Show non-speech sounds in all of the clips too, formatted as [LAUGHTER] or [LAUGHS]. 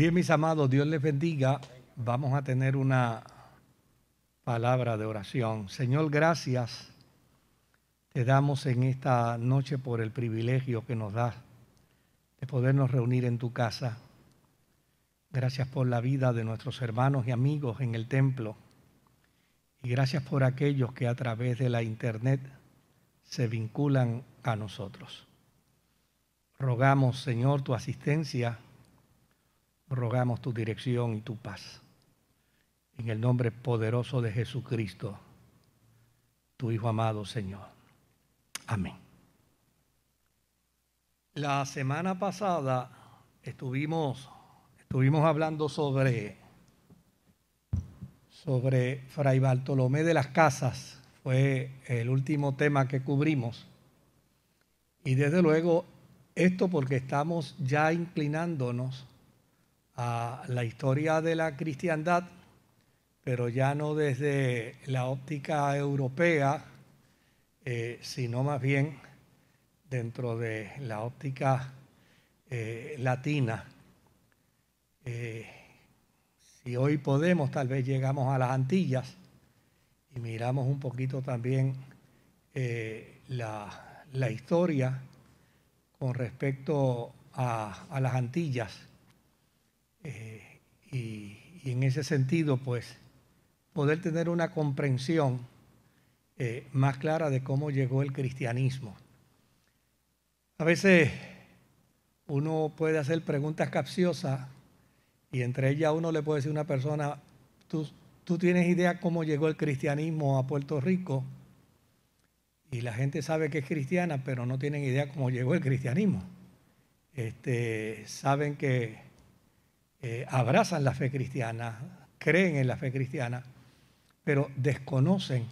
Bien, mis amados, Dios les bendiga. Vamos a tener una palabra de oración. Señor, gracias te damos en esta noche por el privilegio que nos das de podernos reunir en tu casa. Gracias por la vida de nuestros hermanos y amigos en el templo. Y gracias por aquellos que a través de la internet se vinculan a nosotros. Rogamos, Señor, tu asistencia rogamos tu dirección y tu paz. En el nombre poderoso de Jesucristo, tu Hijo amado Señor. Amén. La semana pasada estuvimos, estuvimos hablando sobre, sobre Fray Bartolomé de las Casas. Fue el último tema que cubrimos. Y desde luego, esto porque estamos ya inclinándonos a la historia de la cristiandad, pero ya no desde la óptica europea, eh, sino más bien dentro de la óptica eh, latina. Eh, si hoy podemos, tal vez llegamos a las Antillas y miramos un poquito también la, la, historia con respecto a, a las Antillas eh, y, en ese sentido, pues, poder tener una comprensión eh, más clara de cómo llegó el cristianismo. A veces uno puede hacer preguntas capciosas y entre ellas uno le puede decir a una persona, ¿tú, tú tienes idea cómo llegó el cristianismo a Puerto Rico? Y la gente sabe que es cristiana, pero no tienen idea cómo llegó el cristianismo. Este, saben que eh, abrazan la fe cristiana, creen en la fe cristiana, pero desconocen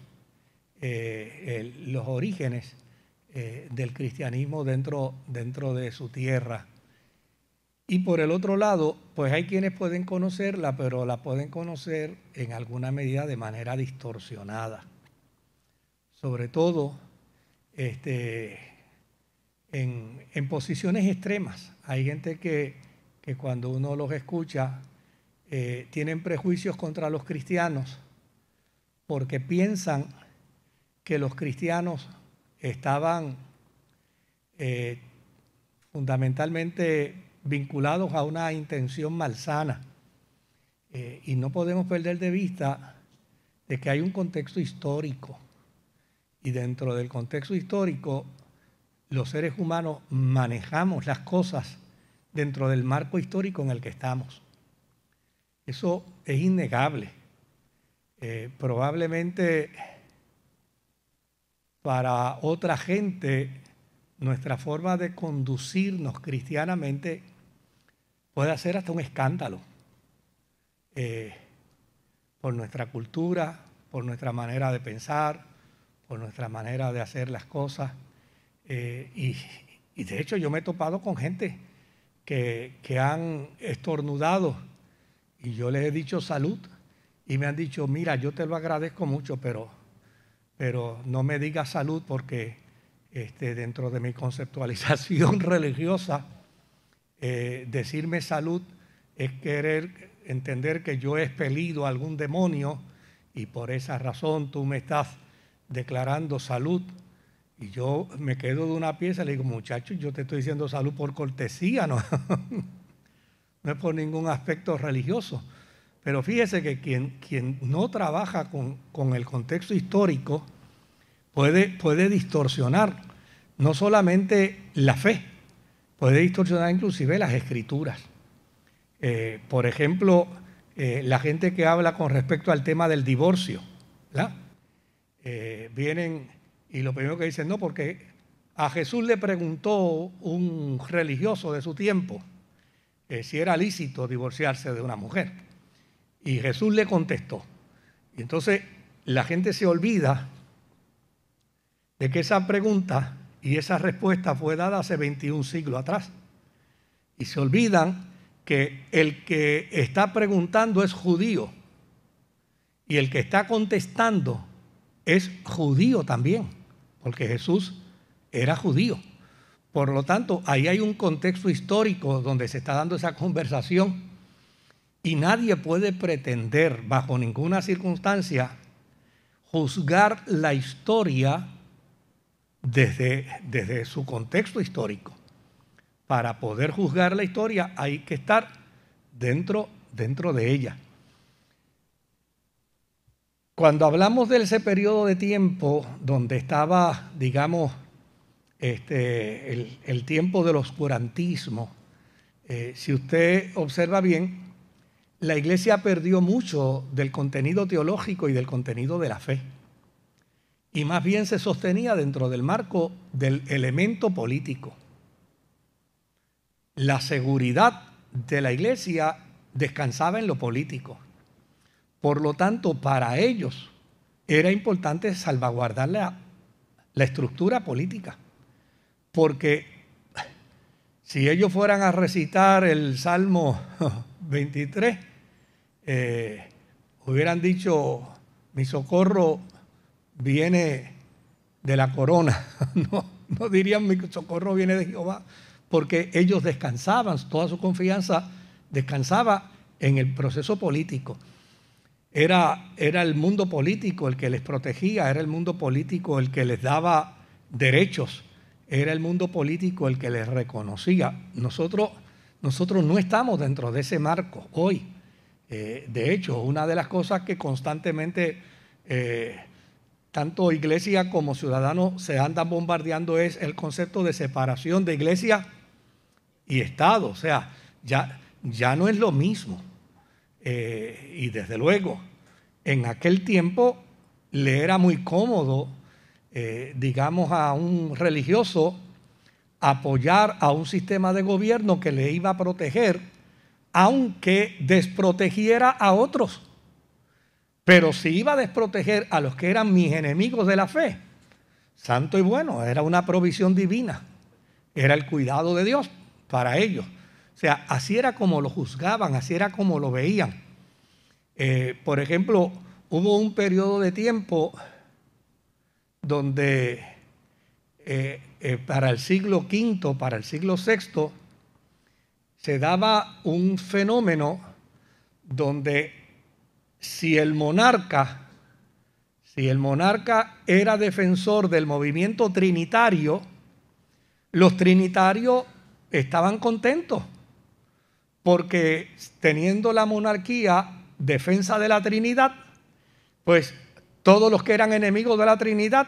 eh, los orígenes eh, del cristianismo dentro, dentro de su tierra. Y por el otro lado, pues hay quienes pueden conocerla, pero la pueden conocer en alguna medida de manera distorsionada. Sobre todo este, en, en posiciones extremas. Hay gente que que cuando uno los escucha eh, tienen prejuicios contra los cristianos porque piensan que los cristianos estaban eh, fundamentalmente vinculados a una intención malsana. Eh, y no podemos perder de vista de que hay un contexto histórico. Y dentro del contexto histórico, los seres humanos manejamos las cosas dentro del marco histórico en el que estamos. Eso es innegable. Eh, probablemente para otra gente nuestra forma de conducirnos cristianamente puede ser hasta un escándalo eh, por nuestra cultura, por nuestra manera de pensar, por nuestra manera de hacer las cosas. Eh, y, y de hecho yo me he topado con gente que, han estornudado y yo les he dicho salud y me han dicho, mira, yo te lo agradezco mucho, pero, pero no me digas salud porque este, dentro de mi conceptualización [LAUGHS] religiosa, eh, decirme salud es querer entender que yo he expelido a algún demonio y por esa razón tú me estás declarando salud. Y yo me quedo de una pieza y le digo, muchacho, yo te estoy diciendo salud por cortesía, no, [LAUGHS] no es por ningún aspecto religioso. Pero fíjese que quien, quien no trabaja con, el contexto histórico puede, puede distorsionar no solamente la fe, puede distorsionar inclusive las escrituras. Eh, por ejemplo, eh, la gente que habla con respecto al tema del divorcio, ¿verdad? Eh, vienen y lo primero que dicen, no, porque a Jesús le preguntó un religioso de su tiempo si era lícito divorciarse de una mujer. Y Jesús le contestó. Y entonces la gente se olvida de que esa pregunta y esa respuesta fue dada hace 21 siglos atrás. Y se olvidan que el que está preguntando es judío y el que está contestando es judío también porque Jesús era judío. Por lo tanto, ahí hay un contexto histórico donde se está dando esa conversación Y nadie puede pretender bajo ninguna circunstancia juzgar la historia desde, desde su contexto histórico. Para poder juzgar la historia hay que estar dentro, dentro de ella. Cuando hablamos de ese periodo de tiempo donde estaba, digamos, este, el, tiempo del oscurantismo, eh, si usted observa bien, la iglesia perdió mucho del contenido teológico y del contenido de la fe. Y más bien se sostenía dentro del marco del elemento político. La seguridad de la iglesia descansaba en lo político. Por lo tanto, para ellos era importante salvaguardar la, estructura política. Porque si ellos fueran a recitar el Salmo [LAUGHS] 23, eh, hubieran dicho, mi socorro viene de la corona. [LAUGHS] no, no dirían mi socorro viene de Jehová, porque ellos descansaban, toda su confianza descansaba en el proceso político. Era, era el mundo político el que les protegía, era el mundo político el que les daba derechos, era el mundo político el que les reconocía. Nosotros, nosotros no estamos dentro de ese marco hoy. Eh, de hecho, una de las cosas que constantemente eh, tanto iglesia como ciudadanos se andan bombardeando es el concepto de separación de iglesia y Estado. O sea, ya, ya no es lo mismo. Eh, y desde luego, en aquel tiempo le era muy cómodo, eh, digamos, a un religioso apoyar a un sistema de gobierno que le iba a proteger, aunque desprotegiera a otros. Pero si iba a desproteger a los que eran mis enemigos de la fe, santo y bueno, era una provisión divina, era el cuidado de Dios para ellos. O sea, así era como lo juzgaban, así era como lo veían. Eh, por ejemplo, hubo un periodo de tiempo donde eh, eh, para el siglo V, para el siglo VI, se daba un fenómeno donde si el monarca, si el monarca era defensor del movimiento trinitario, los trinitarios estaban contentos porque teniendo la monarquía defensa de la Trinidad, pues todos los que eran enemigos de la Trinidad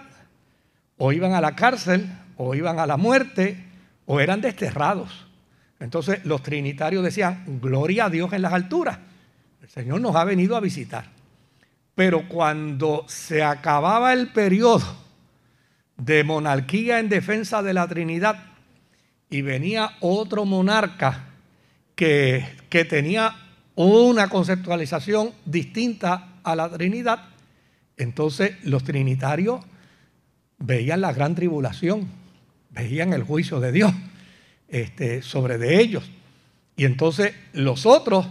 o iban a la cárcel, o iban a la muerte, o eran desterrados. Entonces los trinitarios decían, gloria a Dios en las alturas, el Señor nos ha venido a visitar. Pero cuando se acababa el periodo de monarquía en defensa de la Trinidad y venía otro monarca que, tenía una conceptualización distinta a la Trinidad, entonces los trinitarios veían la gran tribulación, veían el juicio de Dios este, sobre de ellos. Y entonces los otros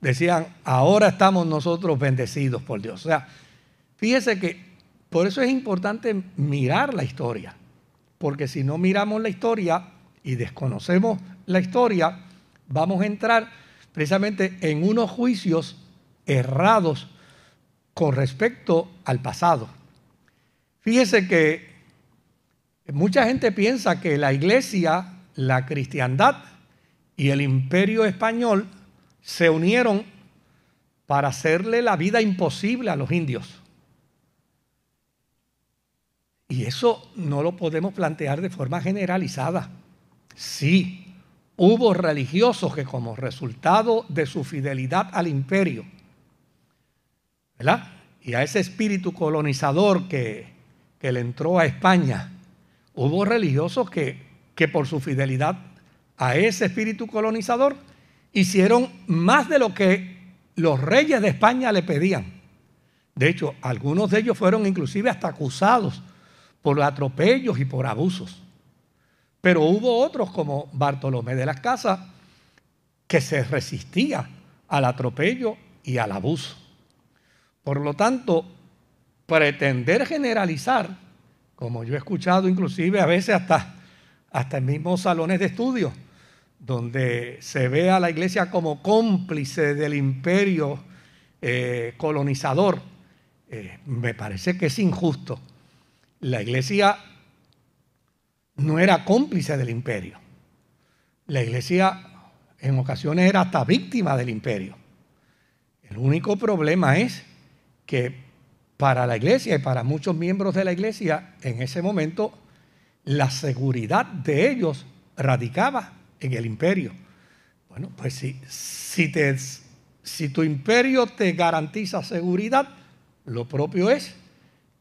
decían, ahora estamos nosotros bendecidos por Dios. O sea, fíjese que por eso es importante mirar la historia, porque si no miramos la historia y desconocemos la historia, vamos a entrar precisamente en unos juicios errados con respecto al pasado. Fíjese que mucha gente piensa que la iglesia, la cristiandad y el imperio español se unieron para hacerle la vida imposible a los indios. Y eso no lo podemos plantear de forma generalizada. Sí, Hubo religiosos que como resultado de su fidelidad al imperio, ¿verdad? Y a ese espíritu colonizador que, que le entró a España, hubo religiosos que, que por su fidelidad a ese espíritu colonizador hicieron más de lo que los reyes de España le pedían. De hecho, algunos de ellos fueron inclusive hasta acusados por atropellos y por abusos. Pero hubo otros como Bartolomé de las Casas que se resistía al atropello y al abuso. Por lo tanto, pretender generalizar, como yo he escuchado inclusive a veces hasta, hasta en mismos salones de estudio, donde se ve a la iglesia como cómplice del imperio eh, colonizador, eh, me parece que es injusto. La iglesia no era cómplice del imperio. La iglesia en ocasiones era hasta víctima del imperio. El único problema es que para la iglesia y para muchos miembros de la iglesia en ese momento la seguridad de ellos radicaba en el imperio. Bueno, pues si, si, te, si tu imperio te garantiza seguridad, lo propio es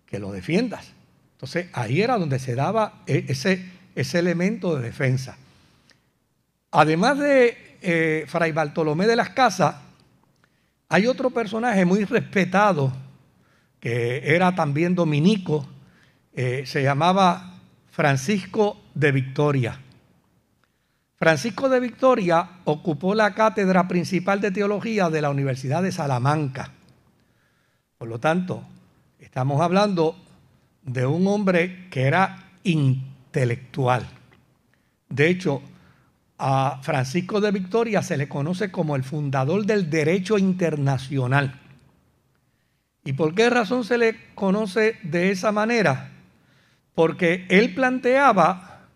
que lo defiendas. Entonces ahí era donde se daba e, ese, ese elemento de defensa. Además de eh, Fray Bartolomé de las Casas, hay otro personaje muy respetado, que era también dominico, eh, se llamaba Francisco de Victoria. Francisco de Victoria ocupó la cátedra principal de teología de la Universidad de Salamanca. Por lo tanto, estamos hablando de un hombre que era intelectual. De hecho, a Francisco de Victoria se le conoce como el fundador del derecho internacional. ¿Y por qué razón se le conoce de esa manera? porque él planteaba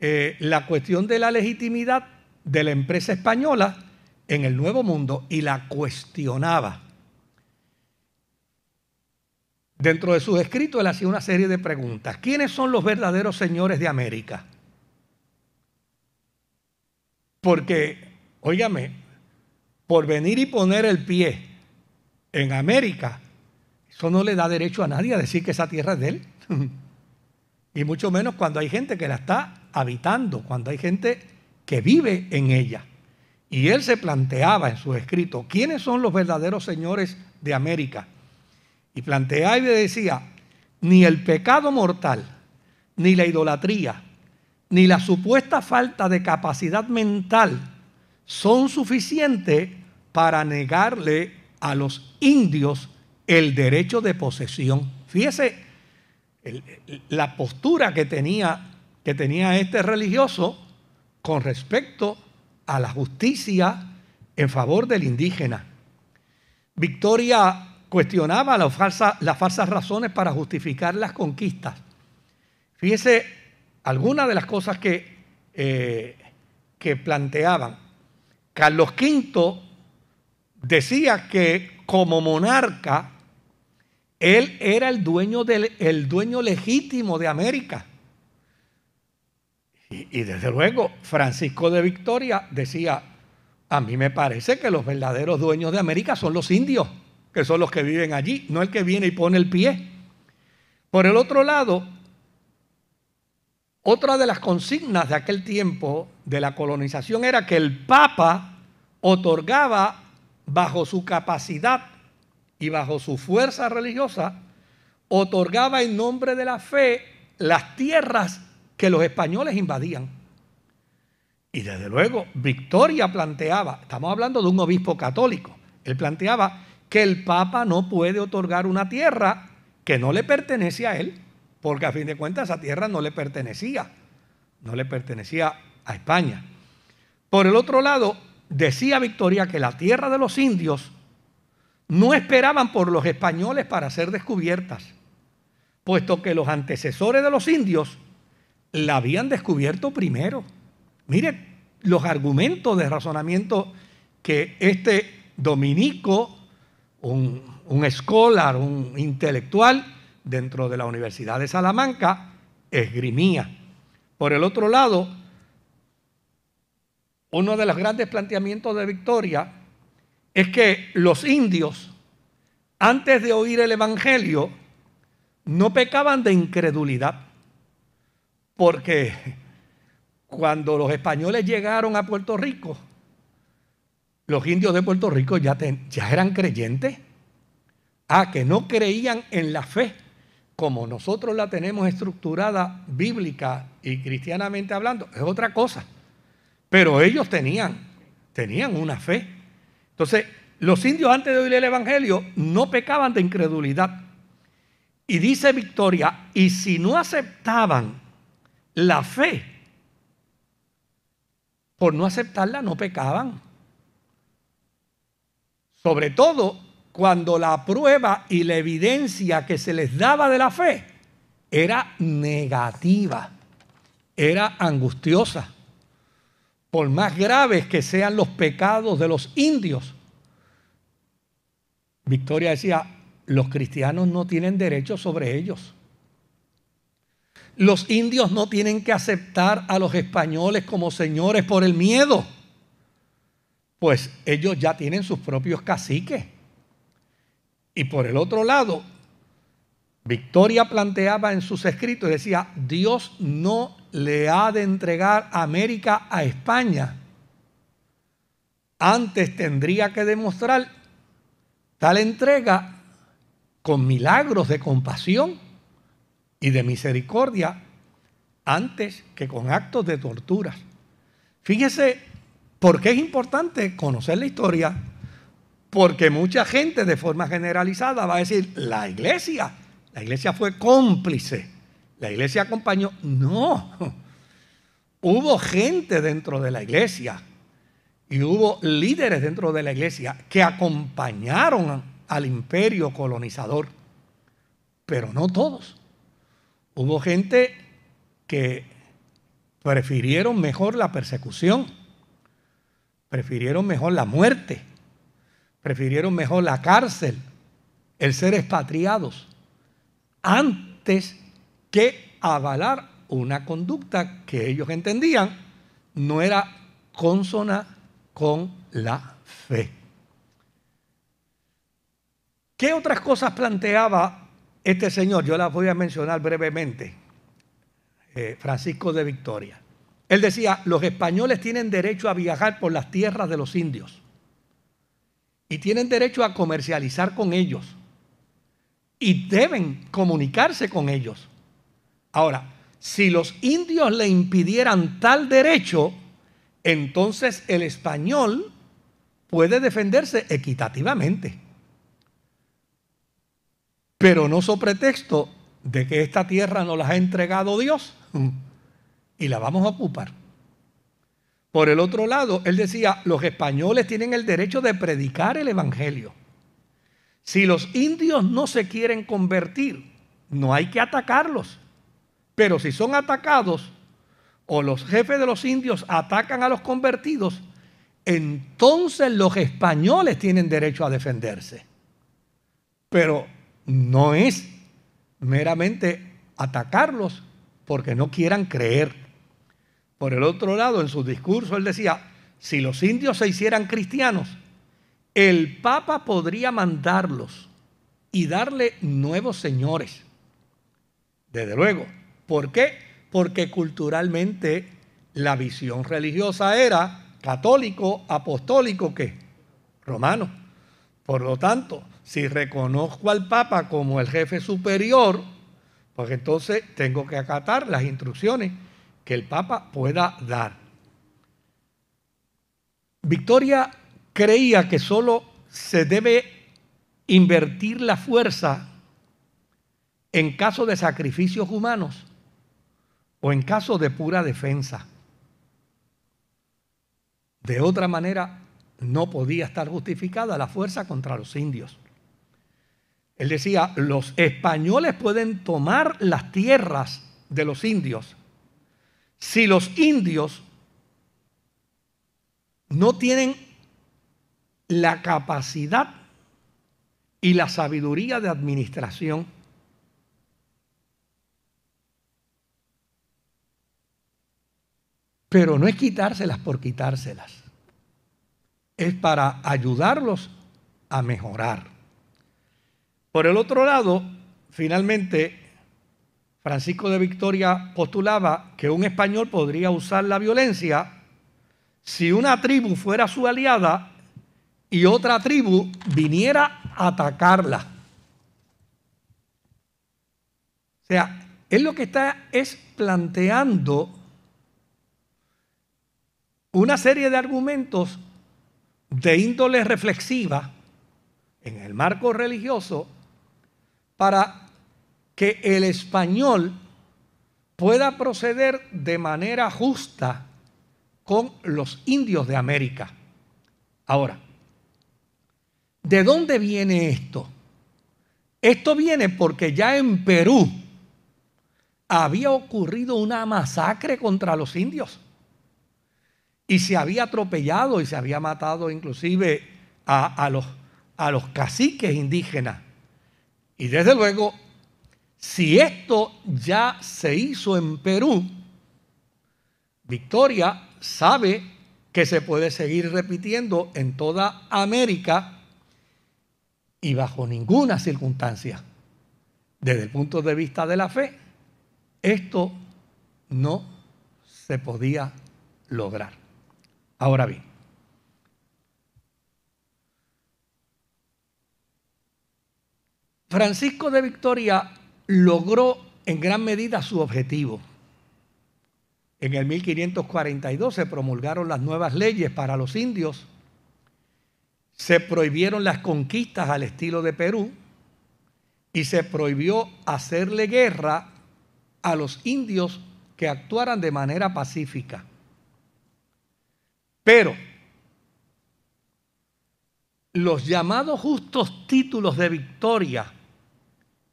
eh, la cuestión de la legitimidad de la empresa española en el Nuevo Mundo y la cuestionaba. Dentro de sus escritos él hacía una serie de preguntas. ¿Quiénes son los verdaderos señores de América? Porque, óigame, por venir y poner el pie en América, eso no le da derecho a nadie a decir que esa tierra es de él. [LAUGHS] Y mucho menos cuando hay gente que la está habitando, cuando hay gente que vive en ella. Y él se planteaba en su escrito, ¿quiénes son los verdaderos señores de América? Y planteaba y decía, ni el pecado mortal, ni la idolatría, ni la supuesta falta de capacidad mental son suficientes para negarle a los indios el derecho de posesión. Fíjese la postura que tenía, que tenía este religioso con respecto a la justicia en favor del indígena. Victoria cuestionaba las falsas, las falsas razones para justificar las conquistas. Fíjese algunas de las cosas que, eh, que planteaban. Carlos V decía que como monarca él era el dueño, del, el dueño legítimo de América. Y, y desde luego, Francisco de Victoria decía, a mí me parece que los verdaderos dueños de América son los indios, que son los que viven allí, no el que viene y pone el pie. Por el otro lado, otra de las consignas de aquel tiempo de la colonización era que el Papa otorgaba bajo su capacidad y bajo su fuerza religiosa otorgaba en nombre de la fe las tierras que los españoles invadían. Y desde luego, Victoria planteaba, estamos hablando de un obispo católico, él planteaba que el Papa no puede otorgar una tierra que no le pertenece a él, porque a fin de cuentas esa tierra no le pertenecía, no le pertenecía a España. Por el otro lado, decía Victoria que la tierra de los indios no esperaban por los españoles para ser descubiertas, puesto que los antecesores de los indios la habían descubierto primero. Mire los argumentos de razonamiento que este dominico, un, un escolar, un intelectual dentro de la Universidad de Salamanca, esgrimía. Por el otro lado, uno de los grandes planteamientos de Victoria es que los indios, antes de oír el Evangelio, no pecaban de incredulidad, porque cuando los españoles llegaron a Puerto Rico, los indios de Puerto Rico ya, eran creyentes, ah, que no creían en la fe como nosotros la tenemos estructurada bíblica y cristianamente hablando, es otra cosa. Pero ellos tenían, tenían una fe. Entonces, los indios antes de oír el Evangelio no pecaban de incredulidad. Y dice Victoria, y si no aceptaban la fe, por no aceptarla no pecaban. Sobre todo cuando la prueba y la evidencia que se les daba de la fe era negativa, era angustiosa. Por más graves que sean los pecados de los indios, Victoria decía, los cristianos no tienen derecho sobre ellos. Los indios no tienen que aceptar a los españoles como señores por el miedo, pues ellos ya tienen sus propios caciques. Y por el otro lado, Victoria planteaba en sus escritos decía, Dios no le ha de entregar América a España. Antes tendría que demostrar tal entrega con milagros de compasión y de misericordia antes que con actos de tortura. Fíjese por qué es importante conocer la historia, porque mucha gente de forma generalizada va a decir, la iglesia, la iglesia fue cómplice, la iglesia acompañó. No, hubo gente dentro de la iglesia y hubo líderes dentro de la iglesia que acompañaron al imperio colonizador, pero no todos. Hubo gente que prefirieron mejor la persecución, prefirieron mejor la muerte, prefirieron mejor la cárcel, el ser expatriados, antes que avalar una conducta que ellos entendían no era consona con la fe. ¿Qué otras cosas planteaba este señor, yo las voy a mencionar brevemente, eh, Francisco de Victoria. Él decía, los españoles tienen derecho a viajar por las tierras de los indios y tienen derecho a comercializar con ellos y deben comunicarse con ellos. Ahora, si los indios le impidieran tal derecho, entonces el español puede defenderse equitativamente pero no so pretexto de que esta tierra nos la ha entregado Dios y la vamos a ocupar. Por el otro lado, él decía, los españoles tienen el derecho de predicar el Evangelio. Si los indios no se quieren convertir, no hay que atacarlos. Pero si son atacados o los jefes de los indios atacan a los convertidos, entonces los españoles tienen derecho a defenderse. Pero no es meramente atacarlos porque no quieran creer. Por el otro lado, en su discurso él decía, si los indios se hicieran cristianos, el Papa podría mandarlos y darle nuevos señores. Desde luego. ¿Por qué? Porque culturalmente la visión religiosa era católico, apostólico, ¿qué? Romano. Por lo tanto, si reconozco al Papa como el jefe superior, pues entonces tengo que acatar las instrucciones que el Papa pueda dar. Victoria creía que solo se debe invertir la fuerza en caso de sacrificios humanos o en caso de pura defensa. De otra manera, no podía estar justificada la fuerza contra los indios. Él decía, los españoles pueden tomar las tierras de los indios si los indios no tienen la capacidad y la sabiduría de administración. Pero no es quitárselas por quitárselas. Es para ayudarlos a mejorar. Por el otro lado, finalmente, Francisco de Victoria postulaba que un español podría usar la violencia si una tribu fuera su aliada y otra tribu viniera a atacarla. O sea, él lo que está es planteando una serie de argumentos de índole reflexiva en el marco religioso para que el español pueda proceder de manera justa con los indios de América. Ahora, ¿de dónde viene esto? Esto viene porque ya en Perú había ocurrido una masacre contra los indios y se había atropellado y se había matado inclusive a, los, a los caciques indígenas. Y desde luego, si esto ya se hizo en Perú, Victoria sabe que se puede seguir repitiendo en toda América y bajo ninguna circunstancia, desde el punto de vista de la fe, esto no se podía lograr. Ahora bien, Francisco de Victoria logró en gran medida su objetivo. En el 1542 se promulgaron las nuevas leyes para los indios, se prohibieron las conquistas al estilo de Perú y se prohibió hacerle guerra a los indios que actuaran de manera pacífica. Pero los llamados justos títulos de victoria,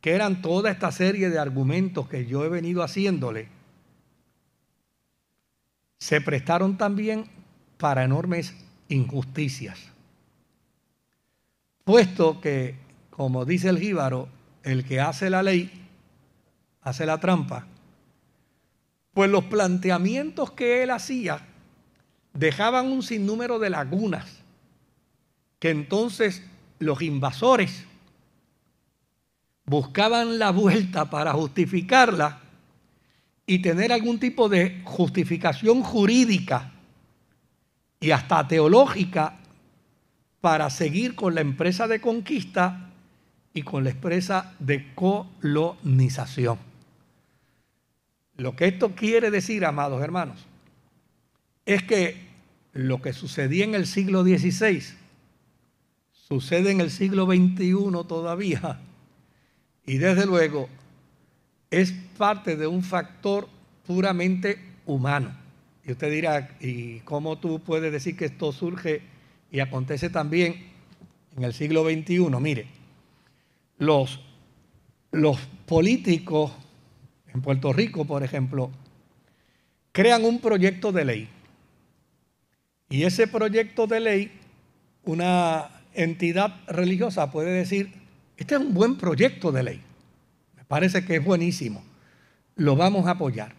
que eran toda esta serie de argumentos que yo he venido haciéndole, se prestaron también para enormes injusticias. Puesto que, como dice el jíbaro, el que hace la ley hace la trampa, pues los planteamientos que él hacía dejaban un sinnúmero de lagunas que entonces los invasores buscaban la vuelta para justificarla y tener algún tipo de justificación jurídica y hasta teológica para seguir con la empresa de conquista y con la empresa de colonización. Lo que esto quiere decir, amados hermanos, es que lo que sucedía en el siglo XVI sucede en el siglo XXI todavía. Y desde luego es parte de un factor puramente humano. Y usted dirá, ¿y cómo tú puedes decir que esto surge y acontece también en el siglo XXI? Mire, los, los políticos en Puerto Rico, por ejemplo, crean un proyecto de ley. Y ese proyecto de ley, una entidad religiosa puede decir, este es un buen proyecto de ley. Parece que es buenísimo. Lo vamos a apoyar.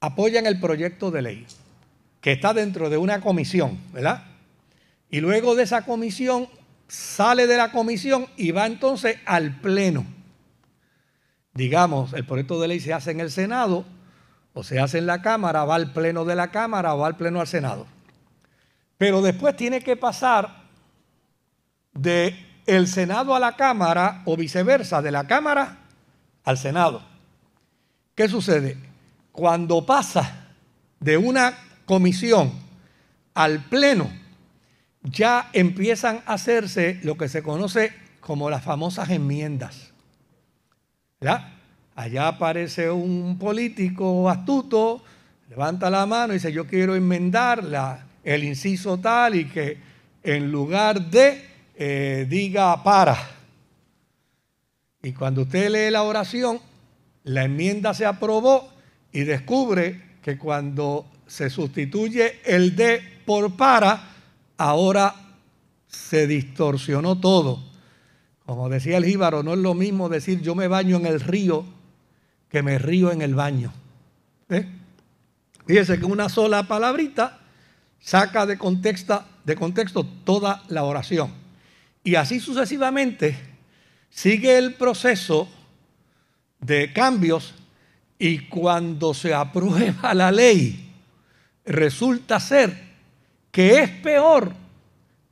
Apoyan el proyecto de ley, que está dentro de una comisión, ¿verdad? Y luego de esa comisión sale de la comisión y va entonces al pleno. Digamos, el proyecto de ley se hace en el Senado o se hace en la Cámara, va al pleno de la Cámara o va al pleno al Senado. Pero después tiene que pasar de el Senado a la Cámara o viceversa, de la Cámara al Senado. ¿Qué sucede? Cuando pasa de una comisión al pleno, ya empiezan a hacerse lo que se conoce como las famosas enmiendas. Allá aparece un político astuto, levanta la mano y dice, yo quiero enmendar el inciso tal y que en lugar de eh, diga para. Y cuando usted lee la oración, la enmienda se aprobó y descubre que cuando se sustituye el de por para, ahora se distorsionó todo. Como decía el jíbaro, no es lo mismo decir yo me baño en el río que me río en el baño. ¿Eh? Fíjese que una sola palabrita saca de contexto, de contexto toda la oración. Y así sucesivamente sigue el proceso de cambios y cuando se aprueba la ley, resulta ser que es peor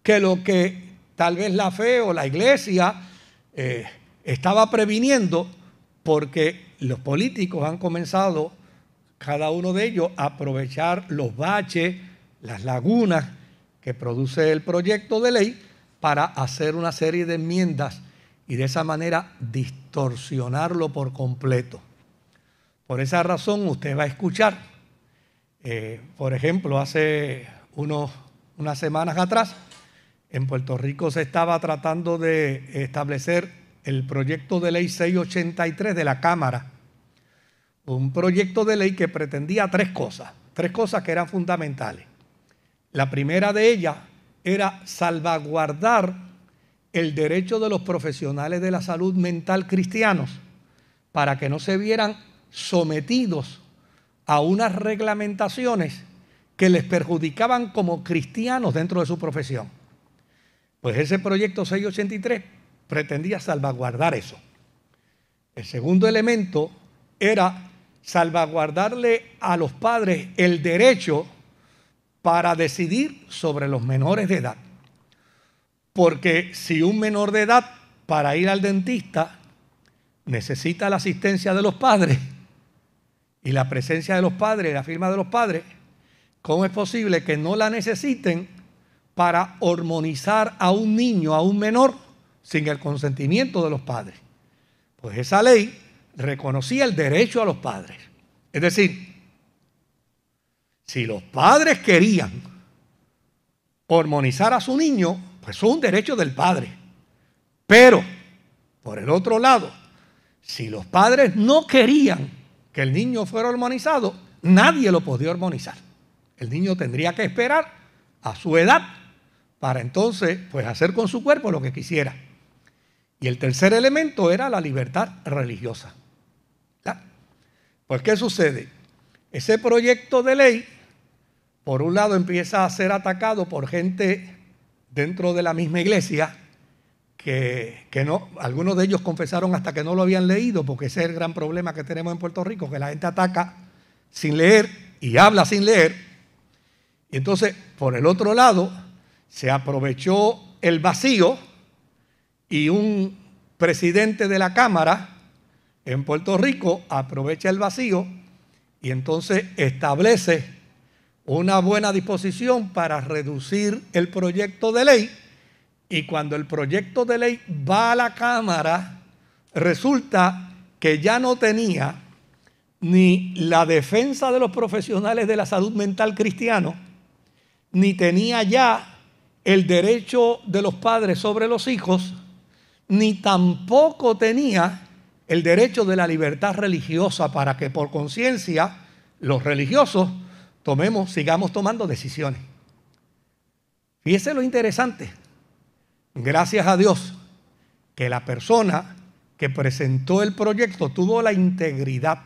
que lo que tal vez la fe o la iglesia eh, estaba previniendo, porque los políticos han comenzado, cada uno de ellos, a aprovechar los baches, las lagunas que produce el proyecto de ley para hacer una serie de enmiendas y de esa manera distorsionarlo por completo. Por esa razón usted va a escuchar Eh, por ejemplo, hace unos, unas semanas atrás, en Puerto Rico se estaba tratando de establecer el proyecto de ley 683 de la Cámara, un proyecto de ley que pretendía tres cosas, tres cosas que eran fundamentales. La primera de ellas era salvaguardar el derecho de los profesionales de la salud mental cristianos para que no se vieran sometidos a unas reglamentaciones que les perjudicaban como cristianos dentro de su profesión. Pues ese proyecto 683 pretendía salvaguardar eso. El segundo elemento era salvaguardarle a los padres el derecho para decidir sobre los menores de edad. Porque si un menor de edad para ir al dentista necesita la asistencia de los padres y la presencia de los padres, la firma de los padres, ¿cómo es posible que no la necesiten para hormonizar a un niño, a un menor, sin el consentimiento de los padres? Pues esa ley reconocía el derecho a los padres. Es decir, si los padres querían hormonizar a su niño, pues es un derecho del padre. Pero, por el otro lado, si los padres no querían que el niño fuera hormonizado, nadie lo podía hormonizar. El niño tendría que esperar a su edad para entonces pues hacer con su cuerpo lo que quisiera. Y el tercer elemento era la libertad religiosa. Pues ¿qué sucede? Ese proyecto de ley, por un lado, empieza a ser atacado por gente dentro de la misma iglesia que, no, algunos de ellos confesaron hasta que no lo habían leído, porque ese es el gran problema que tenemos en Puerto Rico, que la gente ataca sin leer y habla sin leer. Y entonces, por el otro lado, se aprovechó el vacío y un presidente de la Cámara en Puerto Rico aprovecha el vacío y entonces establece una buena disposición para reducir el proyecto de ley. Y cuando el proyecto de ley va a la Cámara, resulta que ya no tenía ni la defensa de los profesionales de la salud mental cristiano, ni tenía ya el derecho de los padres sobre los hijos, ni tampoco tenía el derecho de la libertad religiosa para que por conciencia los religiosos tomemos, sigamos tomando decisiones. Fíjese lo interesante gracias a Dios que la persona que presentó el proyecto tuvo la integridad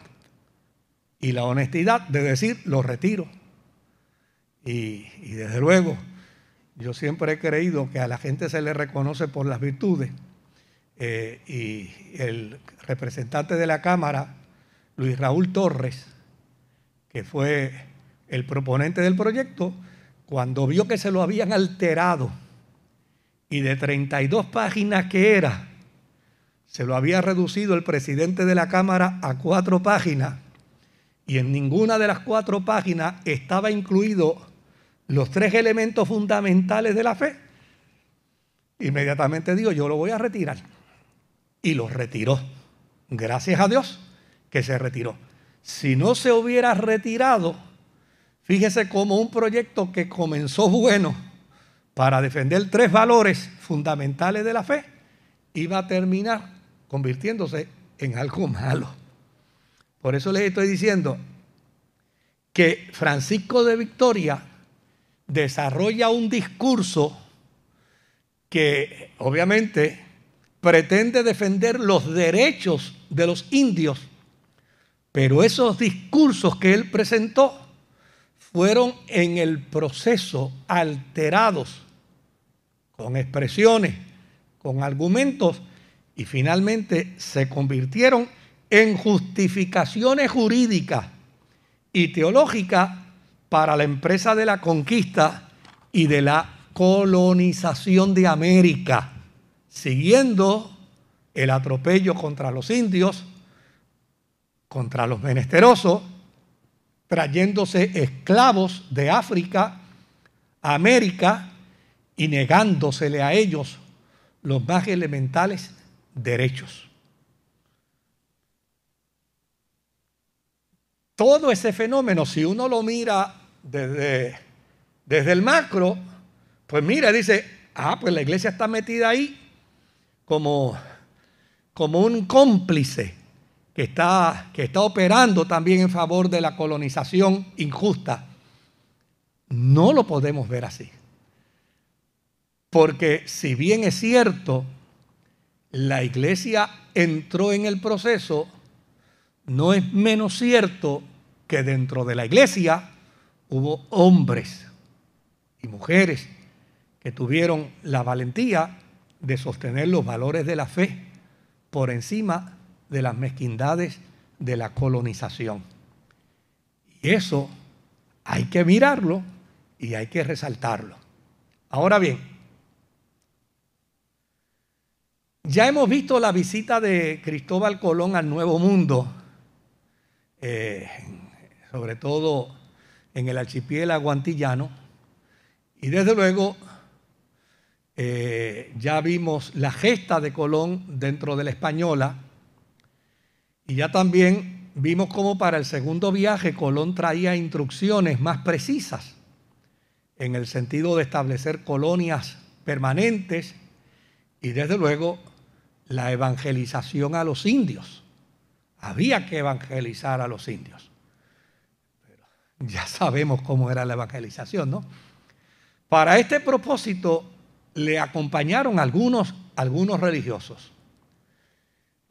y la honestidad de decir, lo retiro. Y, desde luego, yo siempre he creído que a la gente se le reconoce por las virtudes. Eh, y el representante de la Cámara, Luis Raúl Torres, que fue el proponente del proyecto, cuando vio que se lo habían alterado y de 32 páginas que era, se lo había reducido el presidente de la Cámara a cuatro páginas y en ninguna de las cuatro páginas estaba incluido los tres elementos fundamentales de la fe. Inmediatamente digo, yo lo voy a retirar. Y lo retiró. Gracias a Dios que se retiró. Si no se hubiera retirado, fíjese como un proyecto que comenzó bueno, para defender tres valores fundamentales de la fe, iba a terminar convirtiéndose en algo malo. Por eso les estoy diciendo que Francisco de Victoria desarrolla un discurso que obviamente pretende defender los derechos de los indios, pero esos discursos que él presentó fueron en el proceso alterados con expresiones, con argumentos, y finalmente se convirtieron en justificaciones jurídicas y teológicas para la empresa de la conquista y de la colonización de América, siguiendo el atropello contra los indios, contra los menesterosos, trayéndose esclavos de África a América y negándosele a ellos los más elementales derechos. todo ese fenómeno, si uno lo mira desde, desde el macro, pues mira, dice, ah, pues la iglesia está metida ahí como, como un cómplice que está, que está operando también en favor de la colonización injusta. No lo podemos ver así. Porque si bien es cierto, la iglesia entró en el proceso, no es menos cierto que dentro de la iglesia hubo hombres y mujeres que tuvieron la valentía de sostener los valores de la fe por encima de las mezquindades de la colonización. Y eso hay que mirarlo y hay que resaltarlo. Ahora bien, ya hemos visto la visita de Cristóbal Colón al Nuevo Mundo, eh, sobre todo en el archipiélago antillano, y desde luego eh, ya vimos la gesta de Colón dentro de la española, y ya también vimos cómo para el segundo viaje Colón traía instrucciones más precisas en el sentido de establecer colonias permanentes y desde luego la evangelización a los indios. Había que evangelizar a los indios. Pero ya sabemos cómo era la evangelización, ¿no? Para este propósito le acompañaron algunos, algunos religiosos.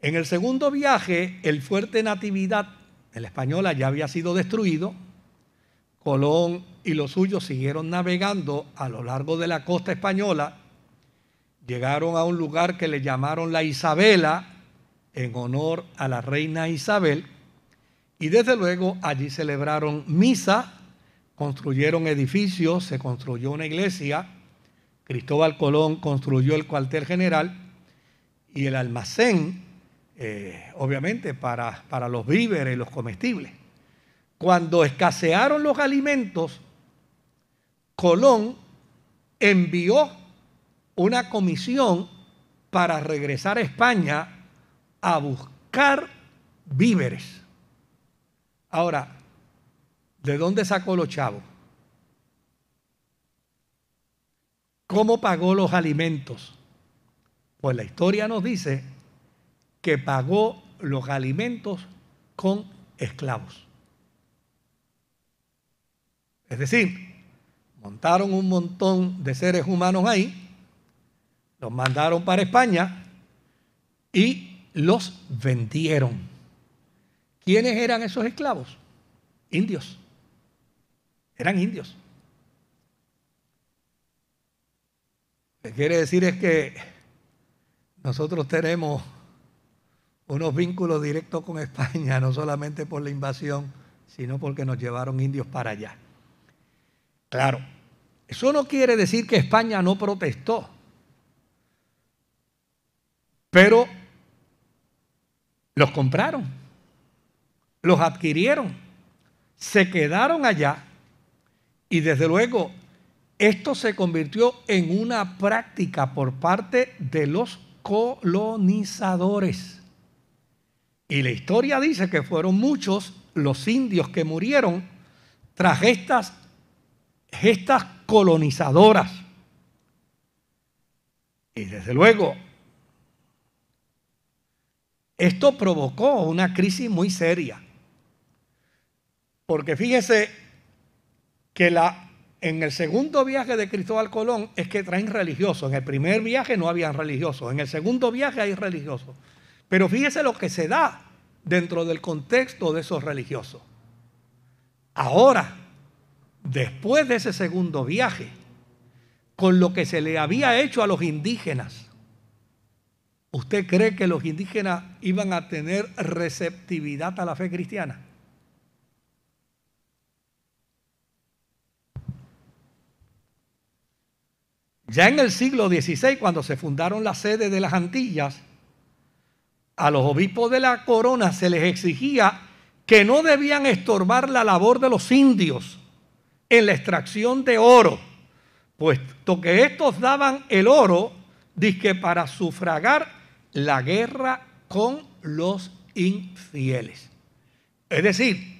En el segundo viaje, el fuerte Natividad en la española ya había sido destruido. Colón y los suyos siguieron navegando a lo largo de la costa española. Llegaron a un lugar que le llamaron la Isabela, en honor a la reina Isabel. Y desde luego allí celebraron misa, construyeron edificios, se construyó una iglesia. Cristóbal Colón construyó el cuartel general y el almacén eh, obviamente para, para los víveres y los comestibles. Cuando escasearon los alimentos, Colón envió una comisión para regresar a España a buscar víveres. Ahora, ¿de dónde sacó los chavos? ¿Cómo pagó los alimentos? Pues la historia nos dice que pagó los alimentos con esclavos. Es decir, montaron un montón de seres humanos ahí, los mandaron para España y los vendieron. ¿Quiénes eran esos esclavos? Indios. Eran indios. Lo que quiere decir es que nosotros tenemos unos vínculos directos con España, [LAUGHS] no solamente por la invasión, sino porque nos llevaron indios para allá. Claro, eso no quiere decir que España no protestó, pero los compraron, los adquirieron, se quedaron allá y desde luego esto se convirtió en una práctica por parte de los colonizadores. Y la historia dice que fueron muchos los indios que murieron tras estas gestas colonizadoras. Y desde luego, esto provocó una crisis muy seria. Porque fíjese que la, en el segundo viaje de Cristóbal Colón es que traen religiosos. En el primer viaje no habían religiosos. En el segundo viaje hay religiosos. Pero fíjese lo que se da dentro del contexto de esos religiosos. Ahora, después de ese segundo viaje, con lo que se le había hecho a los indígenas, ¿usted cree que los indígenas iban a tener receptividad a la fe cristiana? Ya en el siglo XVI, cuando se fundaron las sedes de las Antillas, a los obispos de la corona se les exigía que no debían estorbar la labor de los indios en la extracción de oro, puesto que estos daban el oro disque para sufragar la guerra con los infieles. Es decir,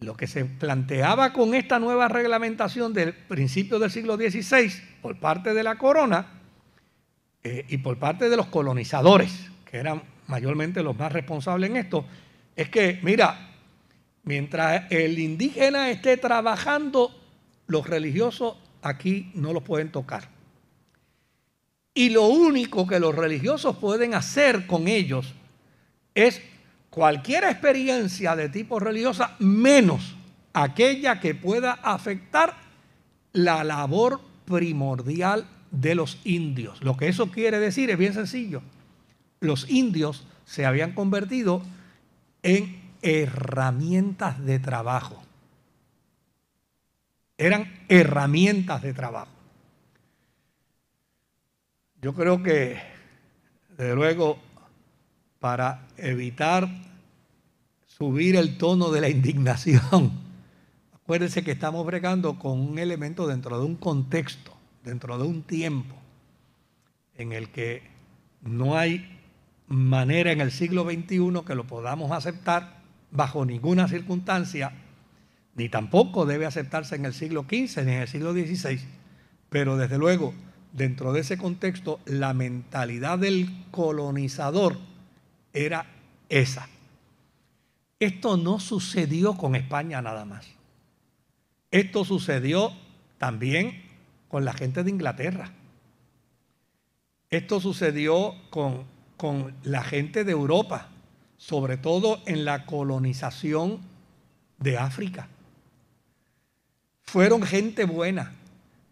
Lo que se planteaba con esta nueva reglamentación del principio del siglo XVI por parte de la corona eh, y por parte de los colonizadores, que eran mayormente los más responsables en esto, es que, mira, mientras el indígena esté trabajando, los religiosos aquí no los pueden tocar. Y lo único que los religiosos pueden hacer con ellos es cualquier experiencia de tipo religiosa menos aquella que pueda afectar la labor primordial de los indios. Lo que eso quiere decir es bien sencillo. Los indios se habían convertido en herramientas de trabajo. Eran herramientas de trabajo. Yo creo que, desde luego, para evitar subir el tono de la indignación. [LAUGHS] Acuérdense que estamos bregando con un elemento dentro de un contexto, dentro de un tiempo en el que no hay manera en el siglo XXI que lo podamos aceptar bajo ninguna circunstancia, ni tampoco debe aceptarse en el siglo XV ni en el siglo XVI, pero desde luego, dentro de ese contexto, la mentalidad del colonizador era esa. Esto no sucedió con España nada más. Esto sucedió también con la gente de Inglaterra. Esto sucedió con, con la gente de Europa, sobre todo en la colonización de África. Fueron gente buena,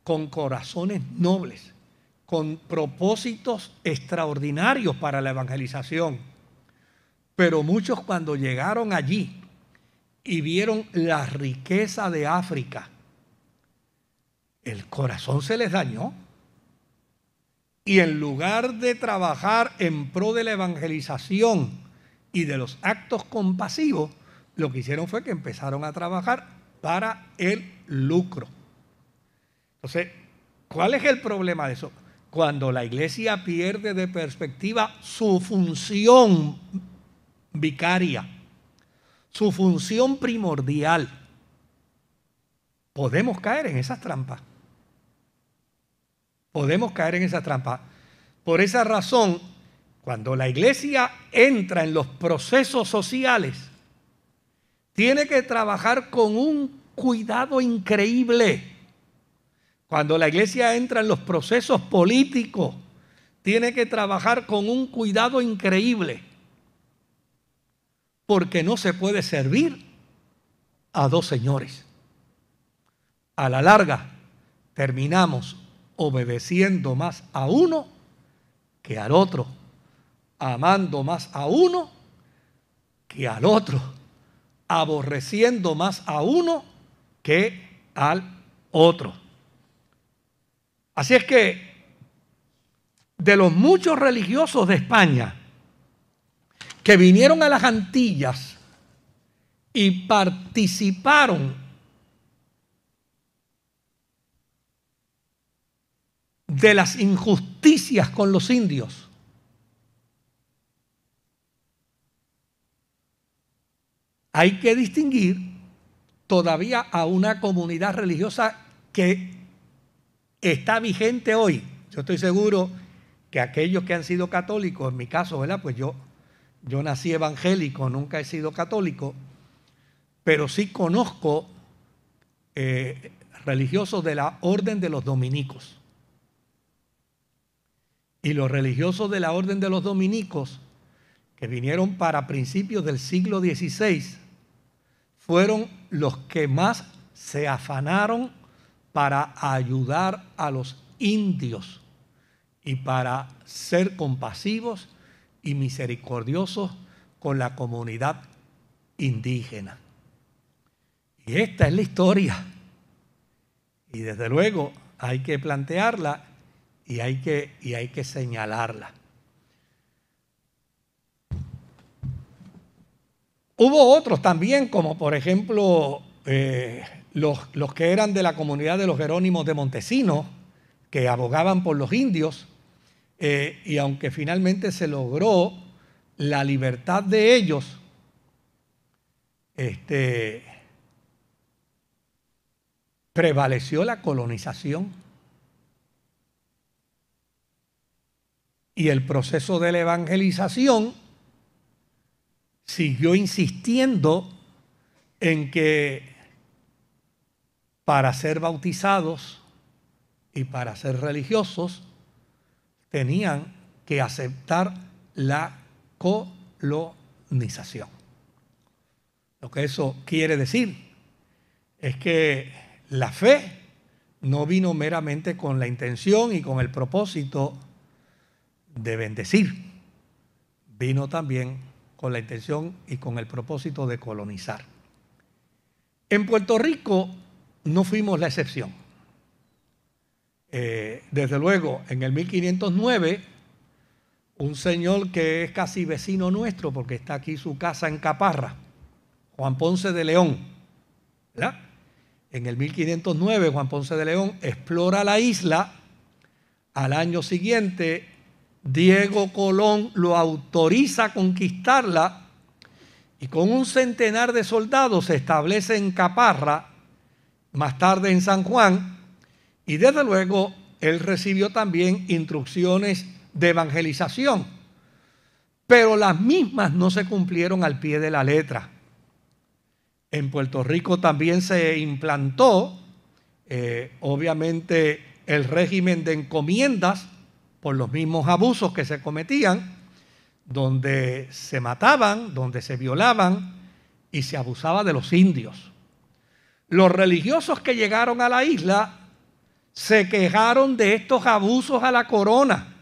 con corazones nobles, con propósitos extraordinarios para la evangelización pero muchos cuando llegaron allí y vieron la riqueza de África, el corazón se les dañó. Y en lugar de trabajar en pro de la evangelización y de los actos compasivos, lo que hicieron fue que empezaron a trabajar para el lucro. Entonces, ¿cuál es el problema de eso? Cuando la iglesia pierde de perspectiva su función vicaria, su función primordial, podemos caer en esas trampas. Podemos caer en esas trampas. Por esa razón, cuando la iglesia entra en los procesos sociales, tiene que trabajar con un cuidado increíble. Cuando la iglesia entra en los procesos políticos, tiene que trabajar con un cuidado increíble porque no se puede servir a dos señores. A la larga terminamos obedeciendo más a uno que al otro, amando más a uno que al otro, aborreciendo más a uno que al otro. Así es que de los muchos religiosos de España, que vinieron a las Antillas y participaron de las injusticias con los indios. Hay que distinguir todavía a una comunidad religiosa que está vigente hoy. Yo estoy seguro que aquellos que han sido católicos, en mi caso, ¿verdad? Pues yo yo nací evangélico, nunca he sido católico, pero sí conozco eh, religiosos de la orden de los dominicos. Y los religiosos de la orden de los dominicos, que vinieron para principios del siglo XVI, fueron los que más se afanaron para ayudar a los indios y para ser compasivos y misericordiosos con la comunidad indígena. Y esta es la historia. Y desde luego hay que plantearla y hay que, y hay que señalarla. Hubo otros también, como por ejemplo eh, los, los, que eran de la comunidad de los Jerónimos de Montesinos, que abogaban por los indios, eh, y aunque finalmente se logró la libertad de ellos, este, prevaleció la colonización. Y el proceso de la evangelización siguió insistiendo en que para ser bautizados y para ser religiosos tenían que aceptar la colonización. Lo que eso quiere decir es que la fe no vino meramente con la intención y con el propósito de bendecir, vino también con la intención y con el propósito de colonizar. En Puerto Rico no fuimos la excepción. Eh, desde luego, en el 1509, un señor que es casi vecino nuestro, porque está aquí su casa en Caparra, Juan Ponce de León, ¿verdad? En el 1509 Juan Ponce de León explora la isla. Al año siguiente Diego Colón lo autoriza a conquistarla y con un centenar de soldados se establece en Caparra, más tarde en San Juan, y desde luego él recibió también instrucciones de evangelización, pero las mismas no se cumplieron al pie de la letra. En Puerto Rico también se implantó, eh, obviamente, el régimen de encomiendas por los mismos abusos que se cometían, donde se mataban, donde se violaban y se abusaba de los indios. Los religiosos que llegaron a la isla se quejaron de estos abusos a la corona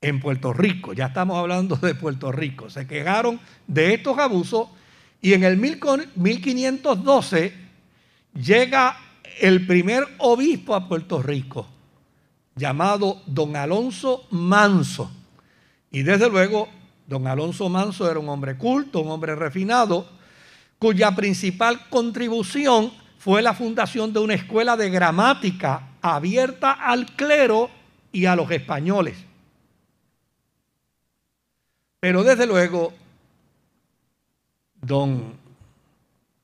en Puerto Rico, ya estamos hablando de Puerto Rico, se quejaron de estos abusos y en el 1512 llega el primer obispo a Puerto Rico, llamado don Alonso Manso. Y desde luego, don Alonso Manso era un hombre culto, un hombre refinado, cuya principal contribución fue la fundación de una escuela de gramática abierta al clero y a los españoles. Pero desde luego, don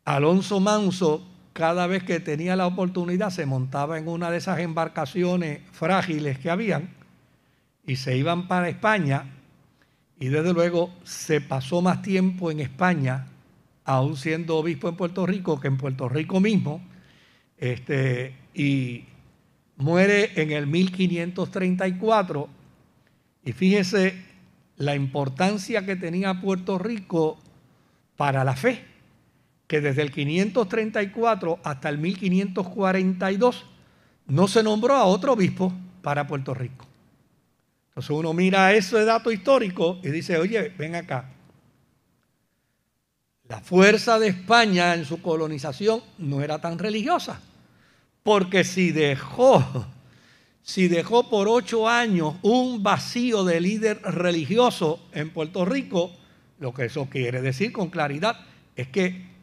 Alonso Manso, cada vez que tenía la oportunidad, se montaba en una de esas embarcaciones frágiles que habían y se iban para España. Y desde luego se pasó más tiempo en España, aún siendo obispo en Puerto Rico, que en Puerto Rico mismo. Este, y muere en el 1534. Y fíjese la importancia que tenía Puerto Rico para la fe, que desde el 534 hasta el 1542 no se nombró a otro obispo para Puerto Rico. Entonces uno mira ese dato histórico y dice, oye, ven acá. La fuerza de España en su colonización no era tan religiosa, porque si dejó, si dejó por ocho años un vacío de líder religioso en Puerto Rico, lo que eso quiere decir con claridad es que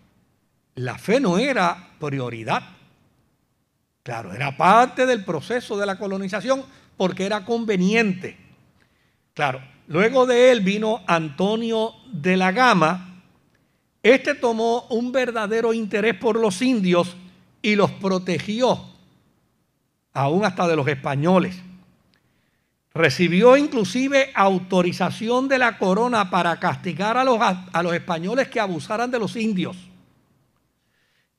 la fe no era prioridad. Claro, era parte del proceso de la colonización porque era conveniente. Claro, luego de él vino Antonio de la Gama. Este tomó un verdadero interés por los indios y los protegió, aún hasta de los españoles. Recibió inclusive autorización de la corona para castigar a los, a los españoles que abusaran de los indios.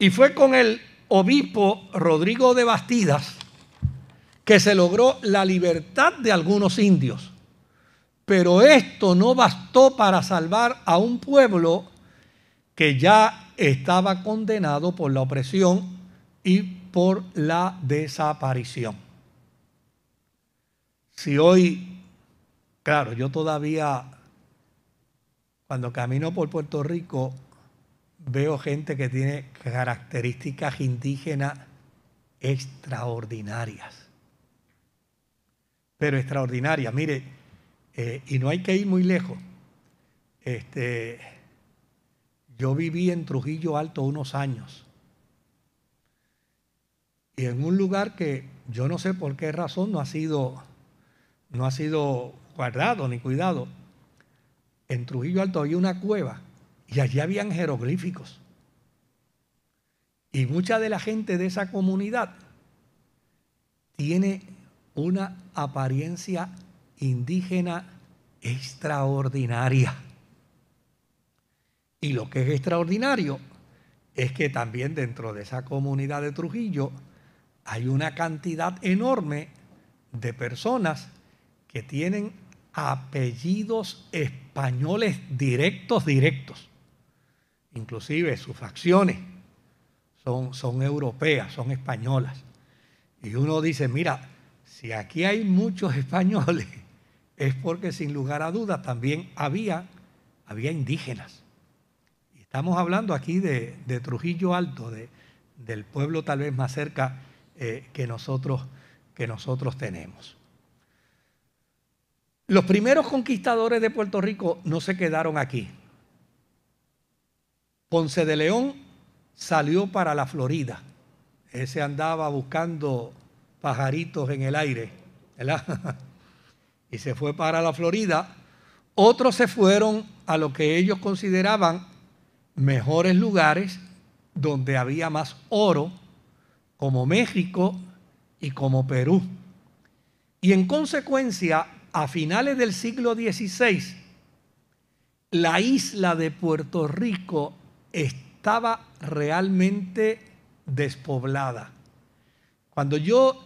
Y fue con el obispo Rodrigo de Bastidas que se logró la libertad de algunos indios. Pero esto no bastó para salvar a un pueblo que ya estaba condenado por la opresión y por la desaparición. Si hoy, claro, yo todavía, cuando camino por Puerto Rico, veo gente que tiene características indígenas extraordinarias. Pero extraordinarias. Mire, eh, y no hay que ir muy lejos. Este, yo viví en Trujillo Alto unos años. Y en un lugar que yo no sé por qué razón no ha sido no ha sido guardado ni cuidado. En Trujillo Alto había una cueva y allí habían jeroglíficos. Y mucha de la gente de esa comunidad tiene una apariencia indígena extraordinaria. Y lo que es extraordinario es que también dentro de esa comunidad de Trujillo hay una cantidad enorme de personas que tienen apellidos españoles directos, directos. Inclusive sus facciones son, son europeas, son españolas. Y uno dice, mira, si aquí hay muchos [LAUGHS] españoles, es porque sin lugar a dudas también había, había indígenas. Estamos hablando aquí de, Trujillo Alto, de, del pueblo tal vez más cerca eh, que, nosotros, que nosotros tenemos. Los primeros conquistadores de Puerto Rico no se quedaron aquí. Ponce de León salió para la Florida. Ese andaba buscando pajaritos en el aire, ¿verdad? [LAUGHS] y se fue para la Florida. Otros se fueron a lo que ellos consideraban mejores lugares donde había más oro, como México y como Perú. Y en consecuencia, a finales del siglo XVI, la isla de Puerto Rico estaba realmente despoblada. Cuando yo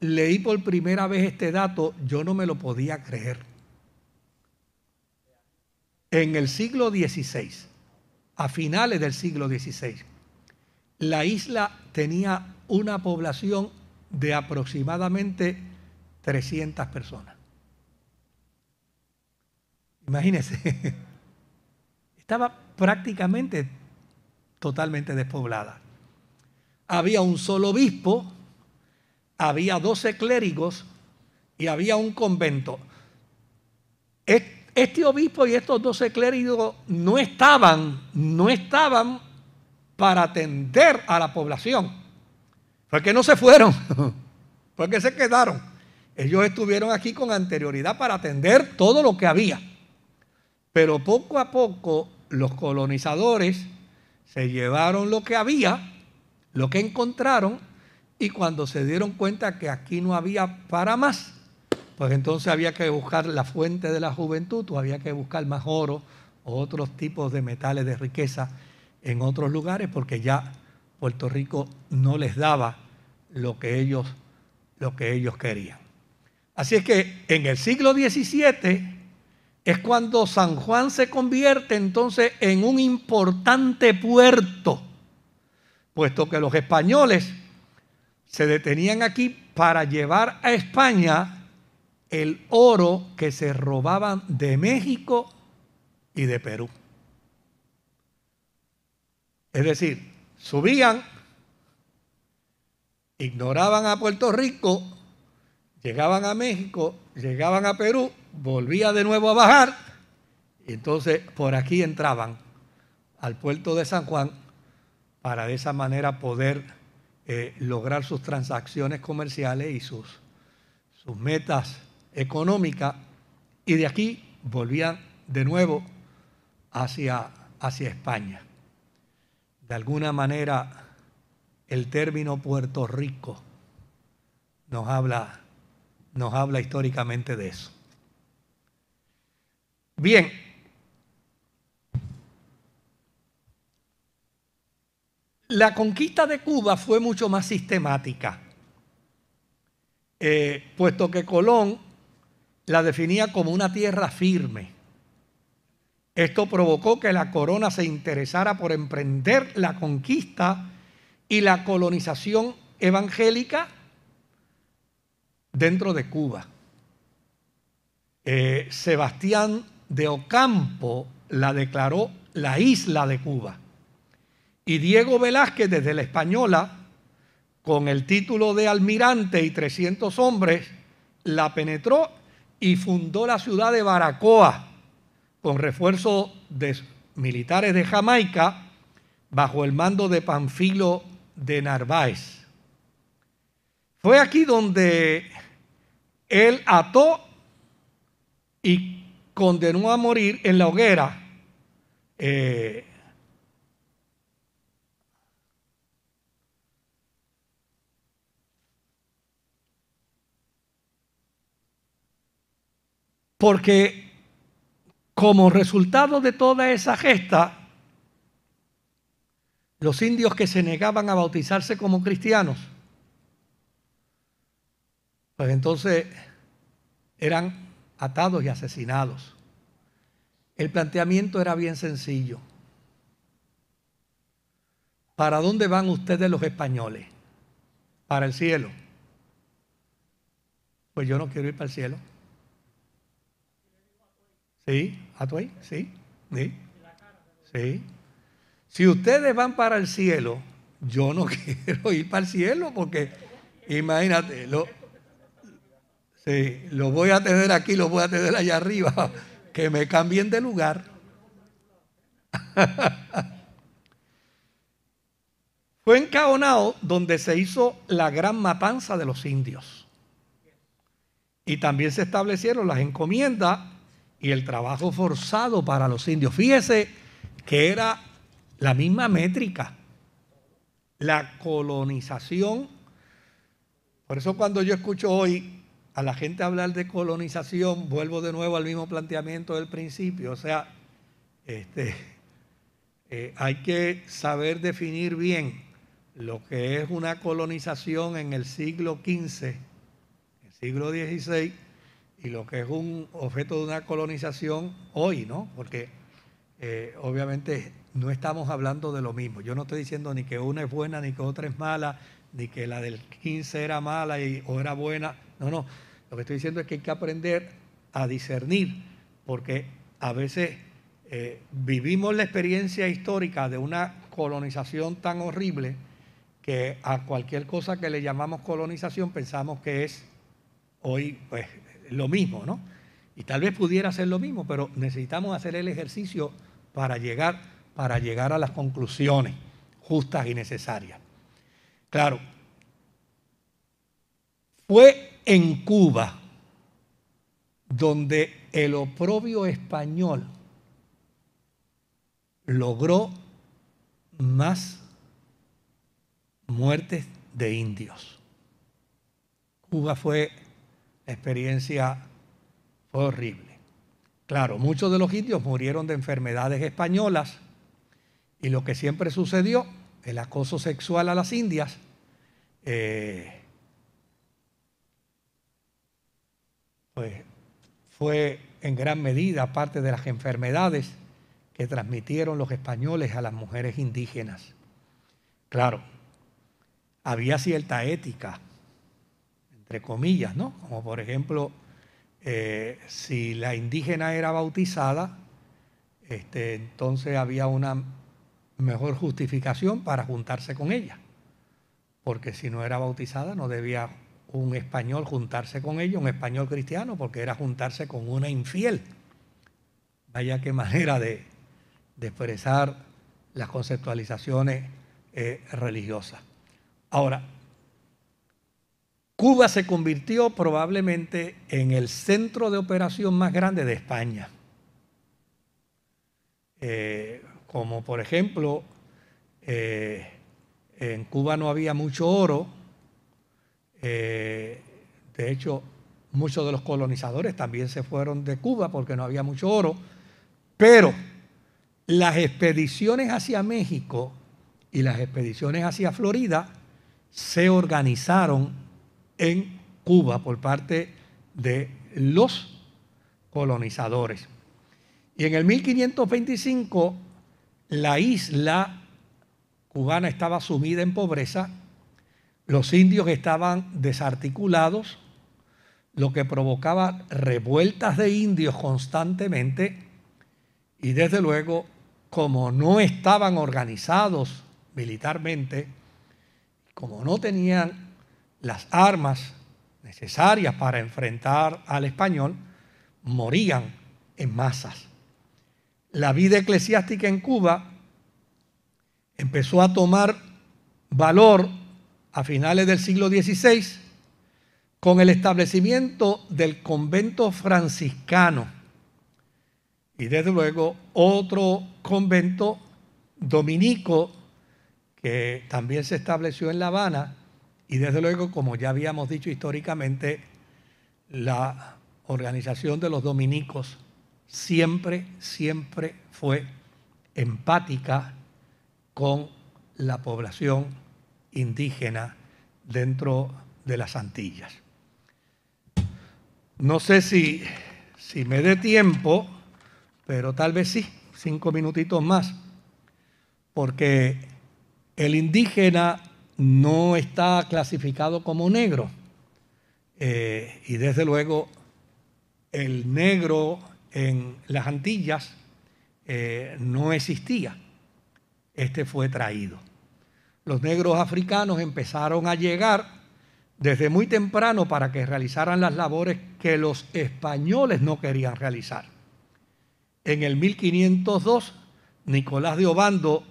leí por primera vez este dato, yo no me lo podía creer. En el siglo XVI, a finales del siglo XVI, la isla tenía una población de aproximadamente 300 personas. Imagínense, [LAUGHS] estaba prácticamente totalmente despoblada. Había un solo obispo, había 12 clérigos y había un convento. Este obispo y estos 12 clérigos no estaban, no estaban para atender a la población. Fue que no se fueron, [LAUGHS] fue que se quedaron. Ellos estuvieron aquí con anterioridad para atender todo lo que había. Pero poco a poco los colonizadores se llevaron lo que había, lo que encontraron, y cuando se dieron cuenta que aquí no había para más, pues entonces había que buscar la fuente de la juventud, o había que buscar más oro o otros tipos de metales de riqueza en otros lugares, porque ya Puerto Rico no les daba lo que ellos, lo que ellos querían. Así es que en el siglo XVII es cuando San Juan se convierte entonces en un importante puerto, puesto que los españoles se detenían aquí para llevar a España el oro que se robaban de México y de Perú. Es decir, subían, ignoraban a Puerto Rico, llegaban a México, llegaban a Perú, volvía de nuevo a bajar, y entonces por aquí entraban al puerto de San Juan para de esa manera poder eh, lograr sus transacciones comerciales y sus, sus metas económicas y de aquí volvían de nuevo hacia, hacia España. De alguna manera, el término Puerto Rico nos habla, nos habla históricamente de eso. Bien, La conquista de Cuba fue mucho más sistemática, eh, puesto que Colón la definía como una tierra firme. Esto provocó que la corona se interesara por emprender la conquista y la colonización evangélica dentro de Cuba. Eh, Sebastián de Ocampo la declaró la isla de Cuba. Y Diego Velázquez desde la Española, con el título de almirante y 300 hombres, la penetró y fundó la ciudad de Baracoa, con refuerzo de militares de Jamaica, bajo el mando de Panfilo de Narváez. Fue aquí donde él ató y condenó a morir en la hoguera. Eh, porque como resultado de toda esa gesta, los indios que se negaban a bautizarse como cristianos, pues entonces eran atados y asesinados. El planteamiento era bien sencillo. ¿Para dónde van ustedes los españoles? Para el cielo. Pues yo no quiero ir para el cielo. Sí, Atuay, sí, sí, sí. Si ustedes van para el cielo, yo no [LAUGHS] quiero ir para el cielo porque imagínate, lo, sí, lo voy a tener aquí, lo voy a tener allá arriba, [LAUGHS] que me cambien de lugar. [LAUGHS] Fue en Caonao donde se hizo la gran matanza de los indios. Y también se establecieron las encomiendas y el trabajo forzado para los indios. Fíjese que era la misma métrica, la colonización. Por eso cuando yo escucho hoy a la gente hablar de colonización, vuelvo de nuevo al mismo planteamiento del principio. O sea, este, eh, hay que saber definir bien lo que es una colonización en el siglo XV, el siglo XVI, y lo que es un objeto de una colonización hoy, ¿no? Porque eh, obviamente no estamos hablando de lo mismo. Yo no estoy diciendo ni que una es buena, ni que otra es mala, ni que la del 15 era mala y, o era buena. No, no. Lo que estoy diciendo es que hay que aprender a discernir, porque a veces eh, vivimos la experiencia histórica de una colonización tan horrible que a cualquier cosa que le llamamos colonización pensamos que es hoy pues lo mismo, ¿no? Y tal vez pudiera ser lo mismo, pero necesitamos hacer el ejercicio para llegar, para llegar a las conclusiones justas y necesarias. Claro, fue en Cuba donde el oprobio español logró más muertes de indios. Cuba fue, la experiencia fue horrible. Claro, muchos de los indios murieron de enfermedades españolas y lo que siempre sucedió, el acoso sexual a las indias, eh, pues fue en gran medida parte de las enfermedades que transmitieron los españoles a las mujeres indígenas. Claro, había cierta ética, entre comillas, ¿no? Como por ejemplo, eh, si la indígena era bautizada, este, entonces había una mejor justificación para juntarse con ella, porque si no era bautizada no debía un español juntarse con ella, un español cristiano, porque era juntarse con una infiel. Vaya qué [LAUGHS] manera de, expresar las conceptualizaciones eh, religiosas. Ahora, Cuba se convirtió probablemente en el centro de operación más grande de España. Eh, como por ejemplo, eh, en Cuba no había mucho oro, eh, de hecho muchos de los colonizadores también se fueron de Cuba porque no había mucho oro, pero las expediciones hacia México y las expediciones hacia Florida se organizaron en Cuba por parte de los colonizadores. Y en el 1525 la isla cubana estaba sumida en pobreza, los indios estaban desarticulados, lo que provocaba revueltas de indios constantemente y desde luego, como no estaban organizados militarmente, como no tenían las armas necesarias para enfrentar al español, morían en masas. La vida eclesiástica en Cuba empezó a tomar valor a finales del siglo XVI con el establecimiento del convento franciscano y desde luego otro convento dominico que también se estableció en La Habana y desde luego, como ya habíamos dicho históricamente, la organización de los dominicos siempre, siempre fue empática con la población indígena dentro de las Antillas. No sé si, si me dé tiempo, pero tal vez sí, cinco minutitos más, porque el indígena no está clasificado como negro. Eh, y desde luego el negro en las Antillas eh, no existía. Este fue traído. Los negros africanos empezaron a llegar desde muy temprano para que realizaran las labores que los españoles no querían realizar. En el 1502, Nicolás de Obando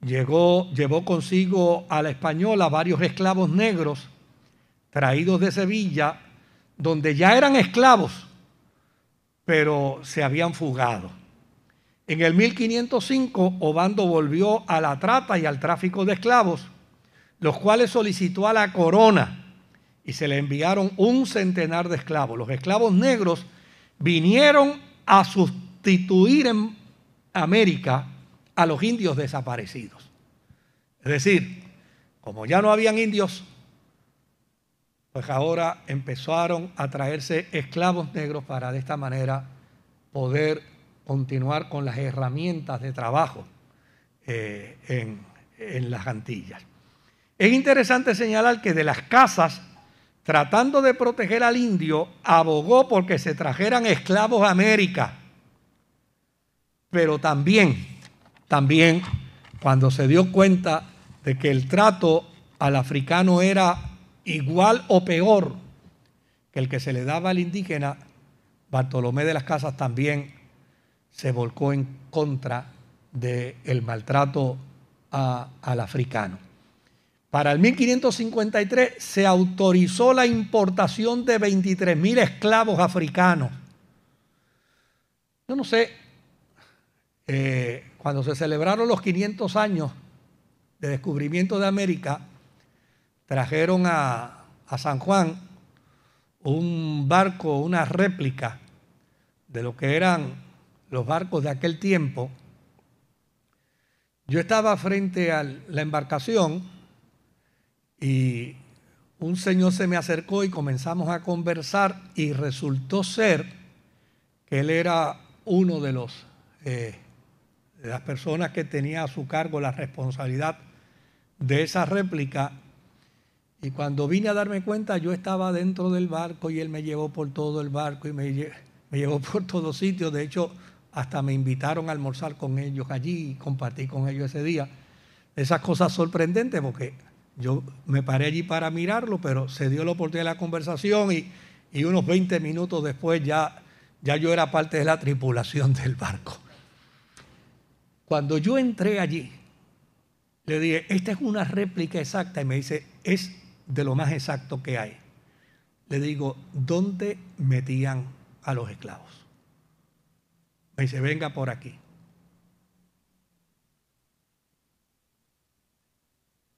llegó, llevó consigo a la española varios esclavos negros traídos de Sevilla, donde ya eran esclavos, pero se habían fugado. En el 1505, Obando volvió a la trata y al tráfico de esclavos, los cuales solicitó a la corona y se le enviaron un centenar de esclavos. Los esclavos negros vinieron a sustituir en América a los indios desaparecidos. Es decir, como ya no habían indios pues ahora empezaron a traerse esclavos negros para de esta manera poder continuar con las herramientas de trabajo eh, en, en las Antillas. Es interesante señalar que de las casas, tratando de proteger al indio, abogó porque se trajeran esclavos a América. Pero también, también, cuando se dio cuenta de que el trato al africano era igual o peor que el que se le daba al indígena, Bartolomé de las Casas también se volcó en contra del maltrato al africano. Para el 1553 se autorizó la importación de 23 mil esclavos africanos. Yo no sé, eh, cuando se celebraron los 500 años de descubrimiento de América, trajeron a, San Juan un barco, una réplica de lo que eran los barcos de aquel tiempo. Yo estaba frente a la embarcación y un señor se me acercó y comenzamos a conversar y resultó ser que él era uno de los eh, de las personas que tenía a su cargo la responsabilidad de esa réplica y cuando vine a darme cuenta, yo estaba dentro del barco y él me llevó por todo el barco y me, llevó por todos sitios. De hecho, hasta me invitaron a almorzar con ellos allí y compartí con ellos ese día. Esas cosas sorprendentes porque yo me paré allí para mirarlo, pero se dio la oportunidad de la conversación y, y unos 20 minutos después ya, ya yo era parte de la tripulación del barco. Cuando yo entré allí, le dije, esta es una réplica exacta y me dice, es de lo más exacto que hay. Le digo, ¿dónde metían a los esclavos? Me dice, venga por aquí.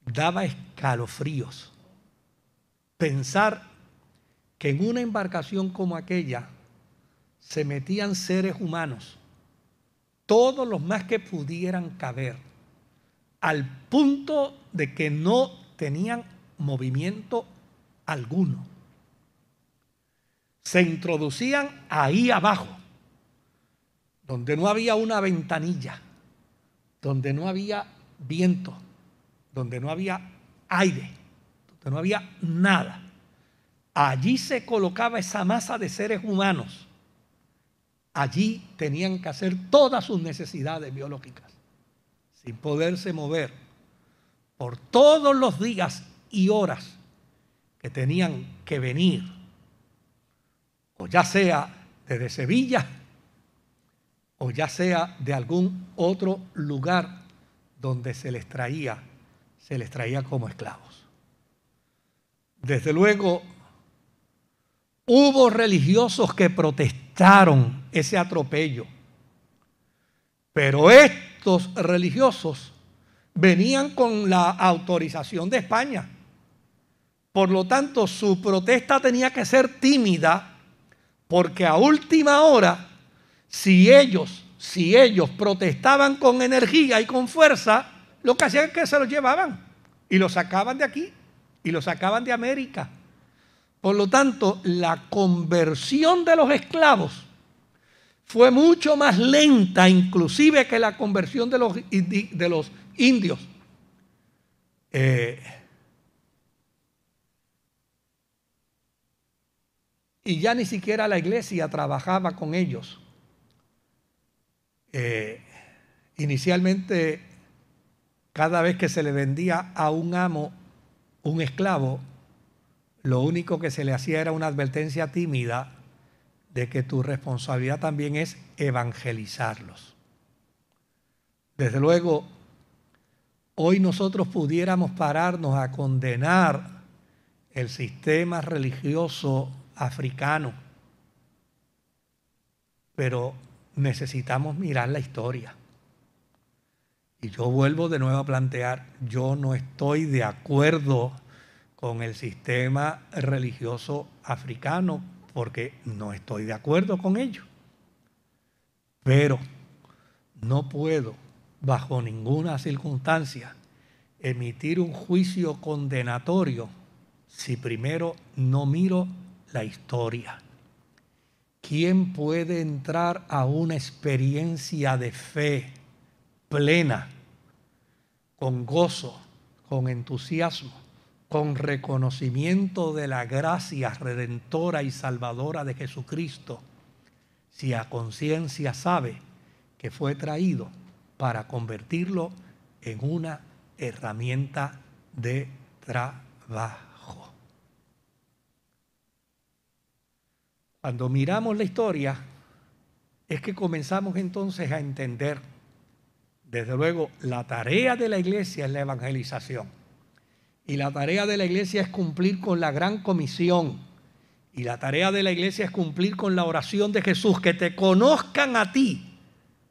Daba escalofríos pensar que en una embarcación como aquella se metían seres humanos, todos los más que pudieran caber, al punto de que no tenían movimiento alguno. Se introducían ahí abajo, donde no había una ventanilla, donde no había viento, donde no había aire, donde no había nada. Allí se colocaba esa masa de seres humanos. Allí tenían que hacer todas sus necesidades biológicas, sin poderse mover por todos los días y horas que tenían que venir, o ya sea desde Sevilla, o ya sea de algún otro lugar donde se les traía, se les traía como esclavos. Desde luego, hubo religiosos que protestaron ese atropello, pero estos religiosos venían con la autorización de España. Por lo tanto, su protesta tenía que ser tímida Porque a última hora, si ellos, si ellos protestaban con energía y con fuerza, lo que hacían es que se los llevaban y los sacaban de aquí y los sacaban de América. Por lo tanto, la conversión de los esclavos fue mucho más lenta inclusive que la conversión de los, de los indios. Eh, y ya ni siquiera la iglesia trabajaba con ellos. Eh, inicialmente, cada vez que se le vendía a un amo un esclavo, lo único que se le hacía era una advertencia tímida de que tu responsabilidad también es evangelizarlos. Desde luego, hoy nosotros pudiéramos pararnos a condenar el sistema religioso africano, pero necesitamos mirar la historia. Y yo vuelvo de nuevo a plantear, yo no estoy de acuerdo con el sistema religioso africano porque no estoy de acuerdo con ello. Pero no puedo, bajo ninguna circunstancia, emitir un juicio condenatorio si primero no miro la historia. ¿Quién puede entrar a una experiencia de fe plena, con gozo, con entusiasmo, con reconocimiento de la gracia redentora y salvadora de Jesucristo, si a conciencia sabe que fue traído para convertirlo en una herramienta de trabajo. Cuando miramos la historia, es que comenzamos entonces a entender, desde luego, la tarea de la iglesia es la evangelización. Y la tarea de la iglesia es cumplir con la gran comisión. Y la tarea de la iglesia es cumplir con la oración de Jesús, que te conozcan a ti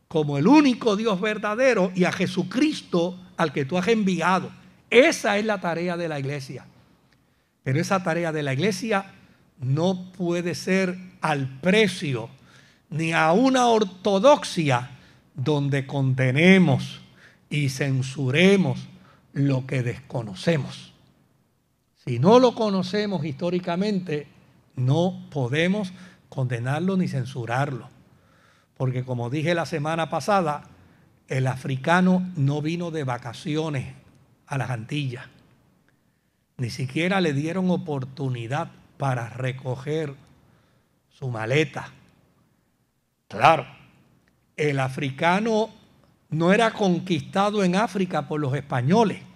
como el único Dios verdadero y a Jesucristo al que tú has enviado. Esa es la tarea de la iglesia. Pero esa tarea de la iglesia no puede ser al precio ni a una ortodoxia donde contenemos y censuremos lo que desconocemos. Si no lo conocemos históricamente, no podemos condenarlo ni censurarlo. Porque como dije la semana pasada, el africano no vino de vacaciones a las Antillas. Ni siquiera le dieron oportunidad para recoger su maleta. Claro, el africano no era conquistado en África por los españoles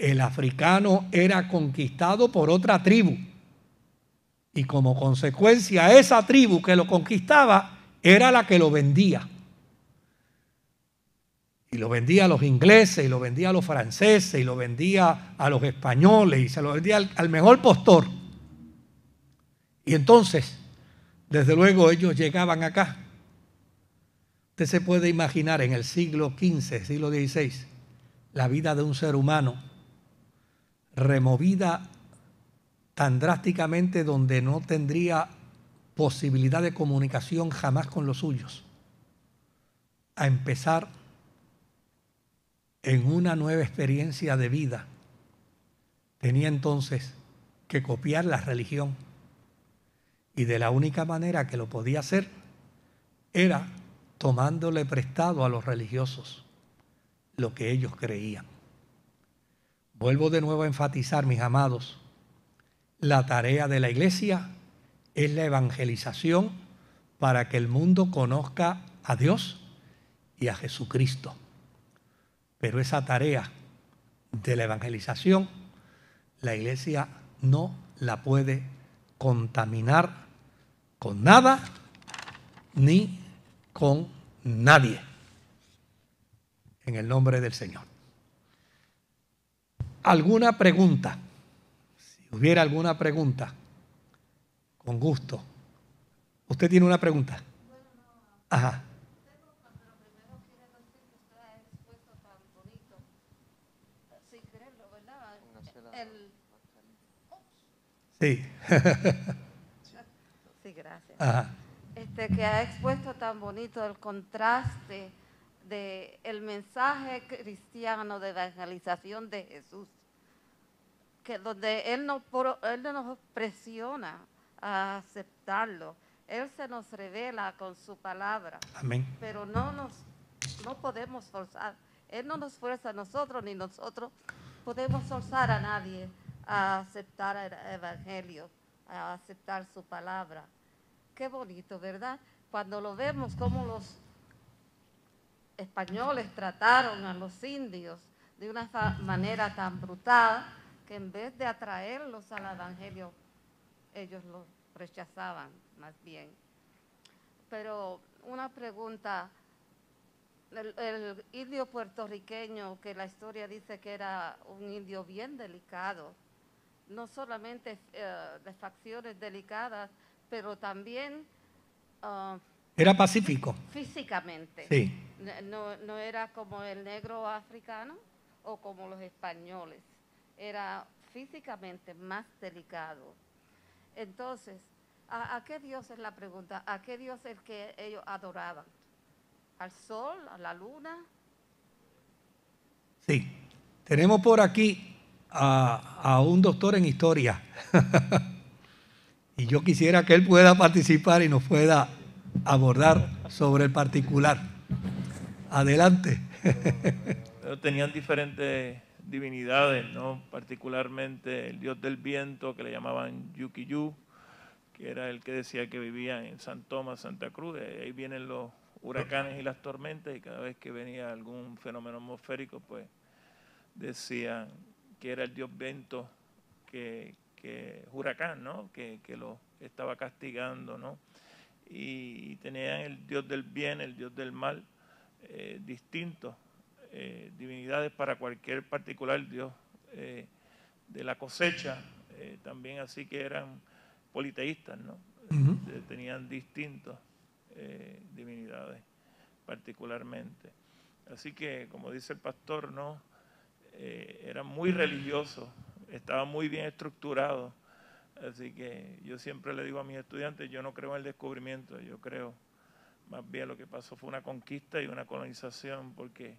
el africano era conquistado por otra tribu. Y como consecuencia, esa tribu que lo conquistaba era la que lo vendía. Y lo vendía a los ingleses, y lo vendía a los franceses, y lo vendía a los españoles, y se lo vendía al, mejor postor. Y entonces, desde luego, ellos llegaban acá. Usted se puede imaginar en el siglo XV, siglo XVI, la vida de un ser humano removida tan drásticamente donde no tendría posibilidad de comunicación jamás con los suyos, a empezar en una nueva experiencia de vida, tenía entonces que copiar la religión. Y de la única manera que lo podía hacer era tomándole prestado a los religiosos lo que ellos creían. Vuelvo de nuevo a enfatizar, mis amados, la tarea de la iglesia es la evangelización para que el mundo conozca a Dios y a Jesucristo. Pero esa tarea de la evangelización, la iglesia no la puede contaminar con nada ni con nadie. En el nombre del Señor alguna pregunta, si hubiera alguna pregunta, con gusto. ¿Usted tiene una pregunta? Ajá. Sí. [LAUGHS] gracias. Este, que ha expuesto tan bonito el contraste de el mensaje cristiano de evangelización de Jesús, que donde él no, él no nos presiona a aceptarlo, él se nos revela con su palabra. Amén. Pero no nos no podemos forzar. Él no nos fuerza a nosotros ni nosotros podemos forzar a nadie a aceptar el evangelio, a aceptar su palabra. Qué bonito, ¿verdad? Cuando lo vemos como los españoles trataron a los indios de una manera tan brutal que en vez de atraerlos al Evangelio, ellos los rechazaban más bien. Pero una pregunta, el, indio puertorriqueño, que la historia dice que era un indio bien delicado, no solamente eh, de facciones delicadas, pero también... Ah, era pacífico. Físicamente. Sí. No, no era como el negro africano o como los españoles. Era físicamente más delicado. Entonces, ¿a, qué Dios es la pregunta? ¿A qué Dios es el que ellos adoraban? ¿Al sol? ¿A la luna? Sí. Tenemos por aquí a, a un doctor en historia. [LAUGHS] y yo quisiera que él pueda participar y nos pueda abordar sobre el particular. Adelante. [LAUGHS] Tenían diferentes divinidades, ¿no? particularmente el dios del viento que le llamaban Yukiyu, que era el que decía que vivía en San Tomás, Santa Cruz. ahí vienen los huracanes y las tormentas y cada vez que venía algún fenómeno atmosférico, pues decían que era el dios viento que, que huracán, ¿no? Que, que lo estaba castigando, ¿no? y tenían el dios del bien, el dios del mal, eh, distintos, eh, divinidades para cualquier particular dios eh, de la cosecha, también así que eran politeístas, ¿no? Tenían distintos divinidades particularmente. Así que, como dice el pastor, ¿no? eran muy religiosos, estaban muy bien estructurados Así que yo siempre le digo a mis estudiantes, yo no creo en el descubrimiento, yo creo más bien lo que pasó fue una conquista y una colonización, porque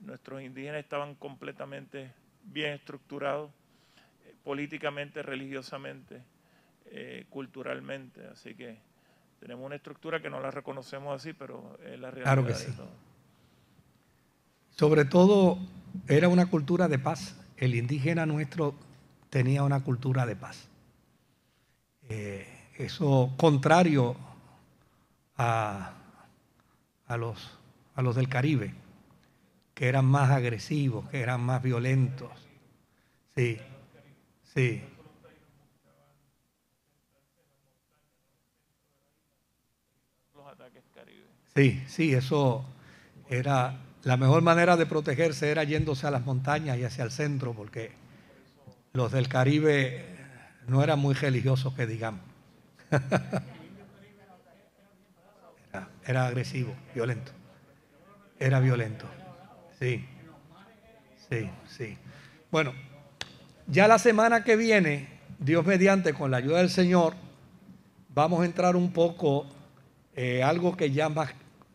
nuestros indígenas estaban completamente bien estructurados, eh, políticamente, religiosamente, eh, culturalmente. Así que tenemos una estructura que no la reconocemos así, pero es la realidad claro que sí. Sobre todo era una cultura de paz. El indígena nuestro tenía una cultura de paz. Eh, eso contrario a, a, los, a los del Caribe, que eran más agresivos, que eran más violentos. Sí, sí. Sí, sí, eso era la mejor manera de protegerse era yéndose a las montañas y hacia el centro, porque los del Caribe no era muy religioso que digamos. [LAUGHS] Era, agresivo, violento. Era violento. Sí. Sí, sí. Bueno, ya la semana que viene, Dios mediante, con la ayuda del Señor, vamos a entrar un poco eh, algo que ya más,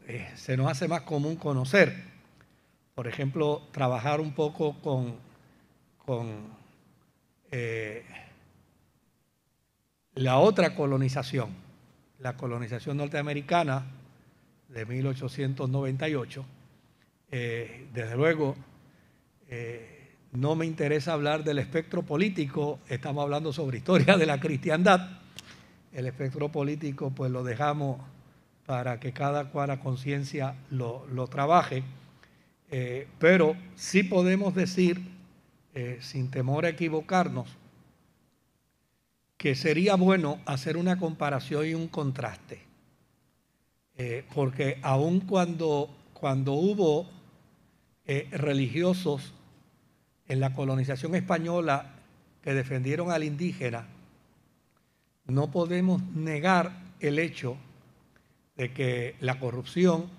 eh, se nos hace más común conocer. Por ejemplo, trabajar un poco con, eh, la otra colonización, la colonización norteamericana de 1898, eh, desde luego eh, no me interesa hablar del espectro político, estamos hablando sobre historia de la cristiandad. El espectro político pues lo dejamos para que cada cual a conciencia lo, trabaje, eh, pero sí podemos decir, sin temor a equivocarnos, que sería bueno hacer una comparación y un contraste. Eh, porque aun cuando, cuando hubo eh, religiosos en la colonización española que defendieron al indígena, no podemos negar el hecho de que la corrupción,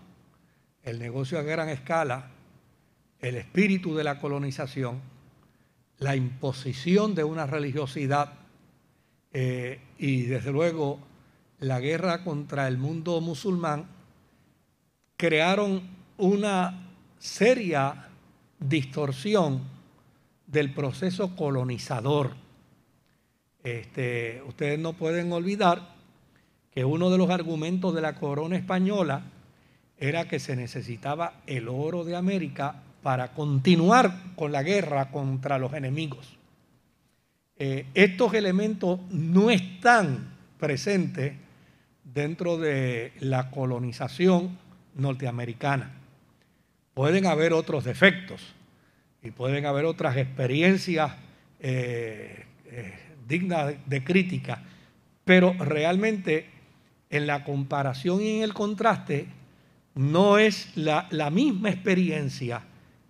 el negocio a gran escala, el espíritu de la colonización, la imposición de una religiosidad eh, y desde luego la guerra contra el mundo musulmán, crearon una seria distorsión del proceso colonizador. Este, ustedes no pueden olvidar que uno de los argumentos de la corona española era que se necesitaba el oro de América para continuar con la guerra contra los enemigos. Eh, estos elementos no están presentes dentro de la colonización norteamericana. Pueden haber otros defectos y pueden haber otras experiencias eh, eh, dignas de crítica, pero realmente en la comparación y en el contraste no es la, la misma experiencia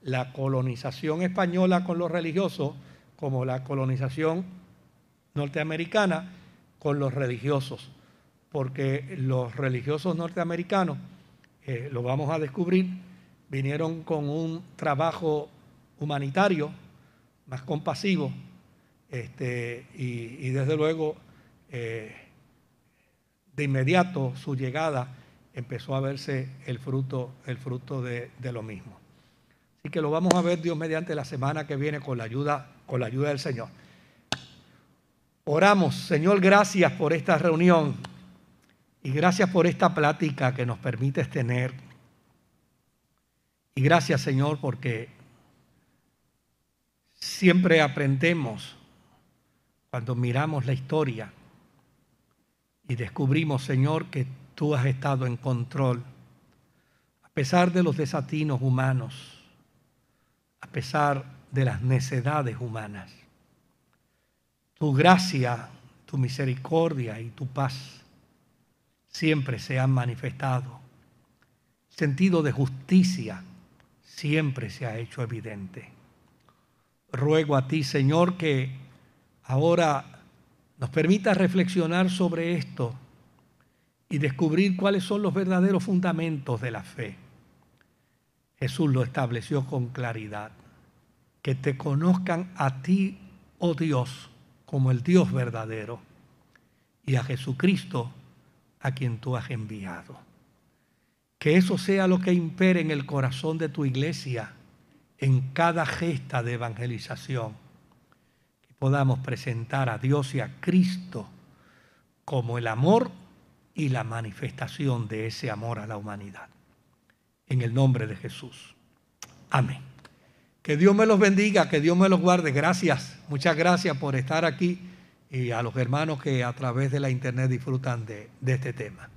la colonización española con los religiosos como la colonización norteamericana con los religiosos, porque los religiosos norteamericanos, eh, lo vamos a descubrir, vinieron con un trabajo humanitario más compasivo este, y, desde luego eh, de inmediato su llegada empezó a verse el fruto, el fruto de, de lo mismo. Así que lo vamos a ver Dios mediante la semana que viene con la ayuda, con la ayuda del Señor. Oramos, Señor, gracias por esta reunión y gracias por esta plática que nos permites tener. Y gracias, Señor, porque siempre aprendemos cuando miramos la historia y descubrimos, Señor, que tú has estado en control, a pesar de los desatinos humanos a pesar de las necedades humanas. Tu gracia, tu misericordia y tu paz siempre se han manifestado. El sentido de justicia siempre se ha hecho evidente. Ruego a ti, Señor, que ahora nos permita reflexionar sobre esto y descubrir cuáles son los verdaderos fundamentos de la fe Jesús lo estableció con claridad. Que te conozcan a ti, oh Dios, como el Dios verdadero, y a Jesucristo, a quien tú has enviado. Que eso sea lo que impere en el corazón de tu iglesia en cada gesta de evangelización. Que podamos presentar a Dios y a Cristo como el amor y la manifestación de ese amor a la humanidad en el nombre de Jesús. Amén. Que Dios me los bendiga, que Dios me los guarde. Gracias, muchas gracias por estar aquí y a los hermanos que a través de la internet disfrutan de, de este tema.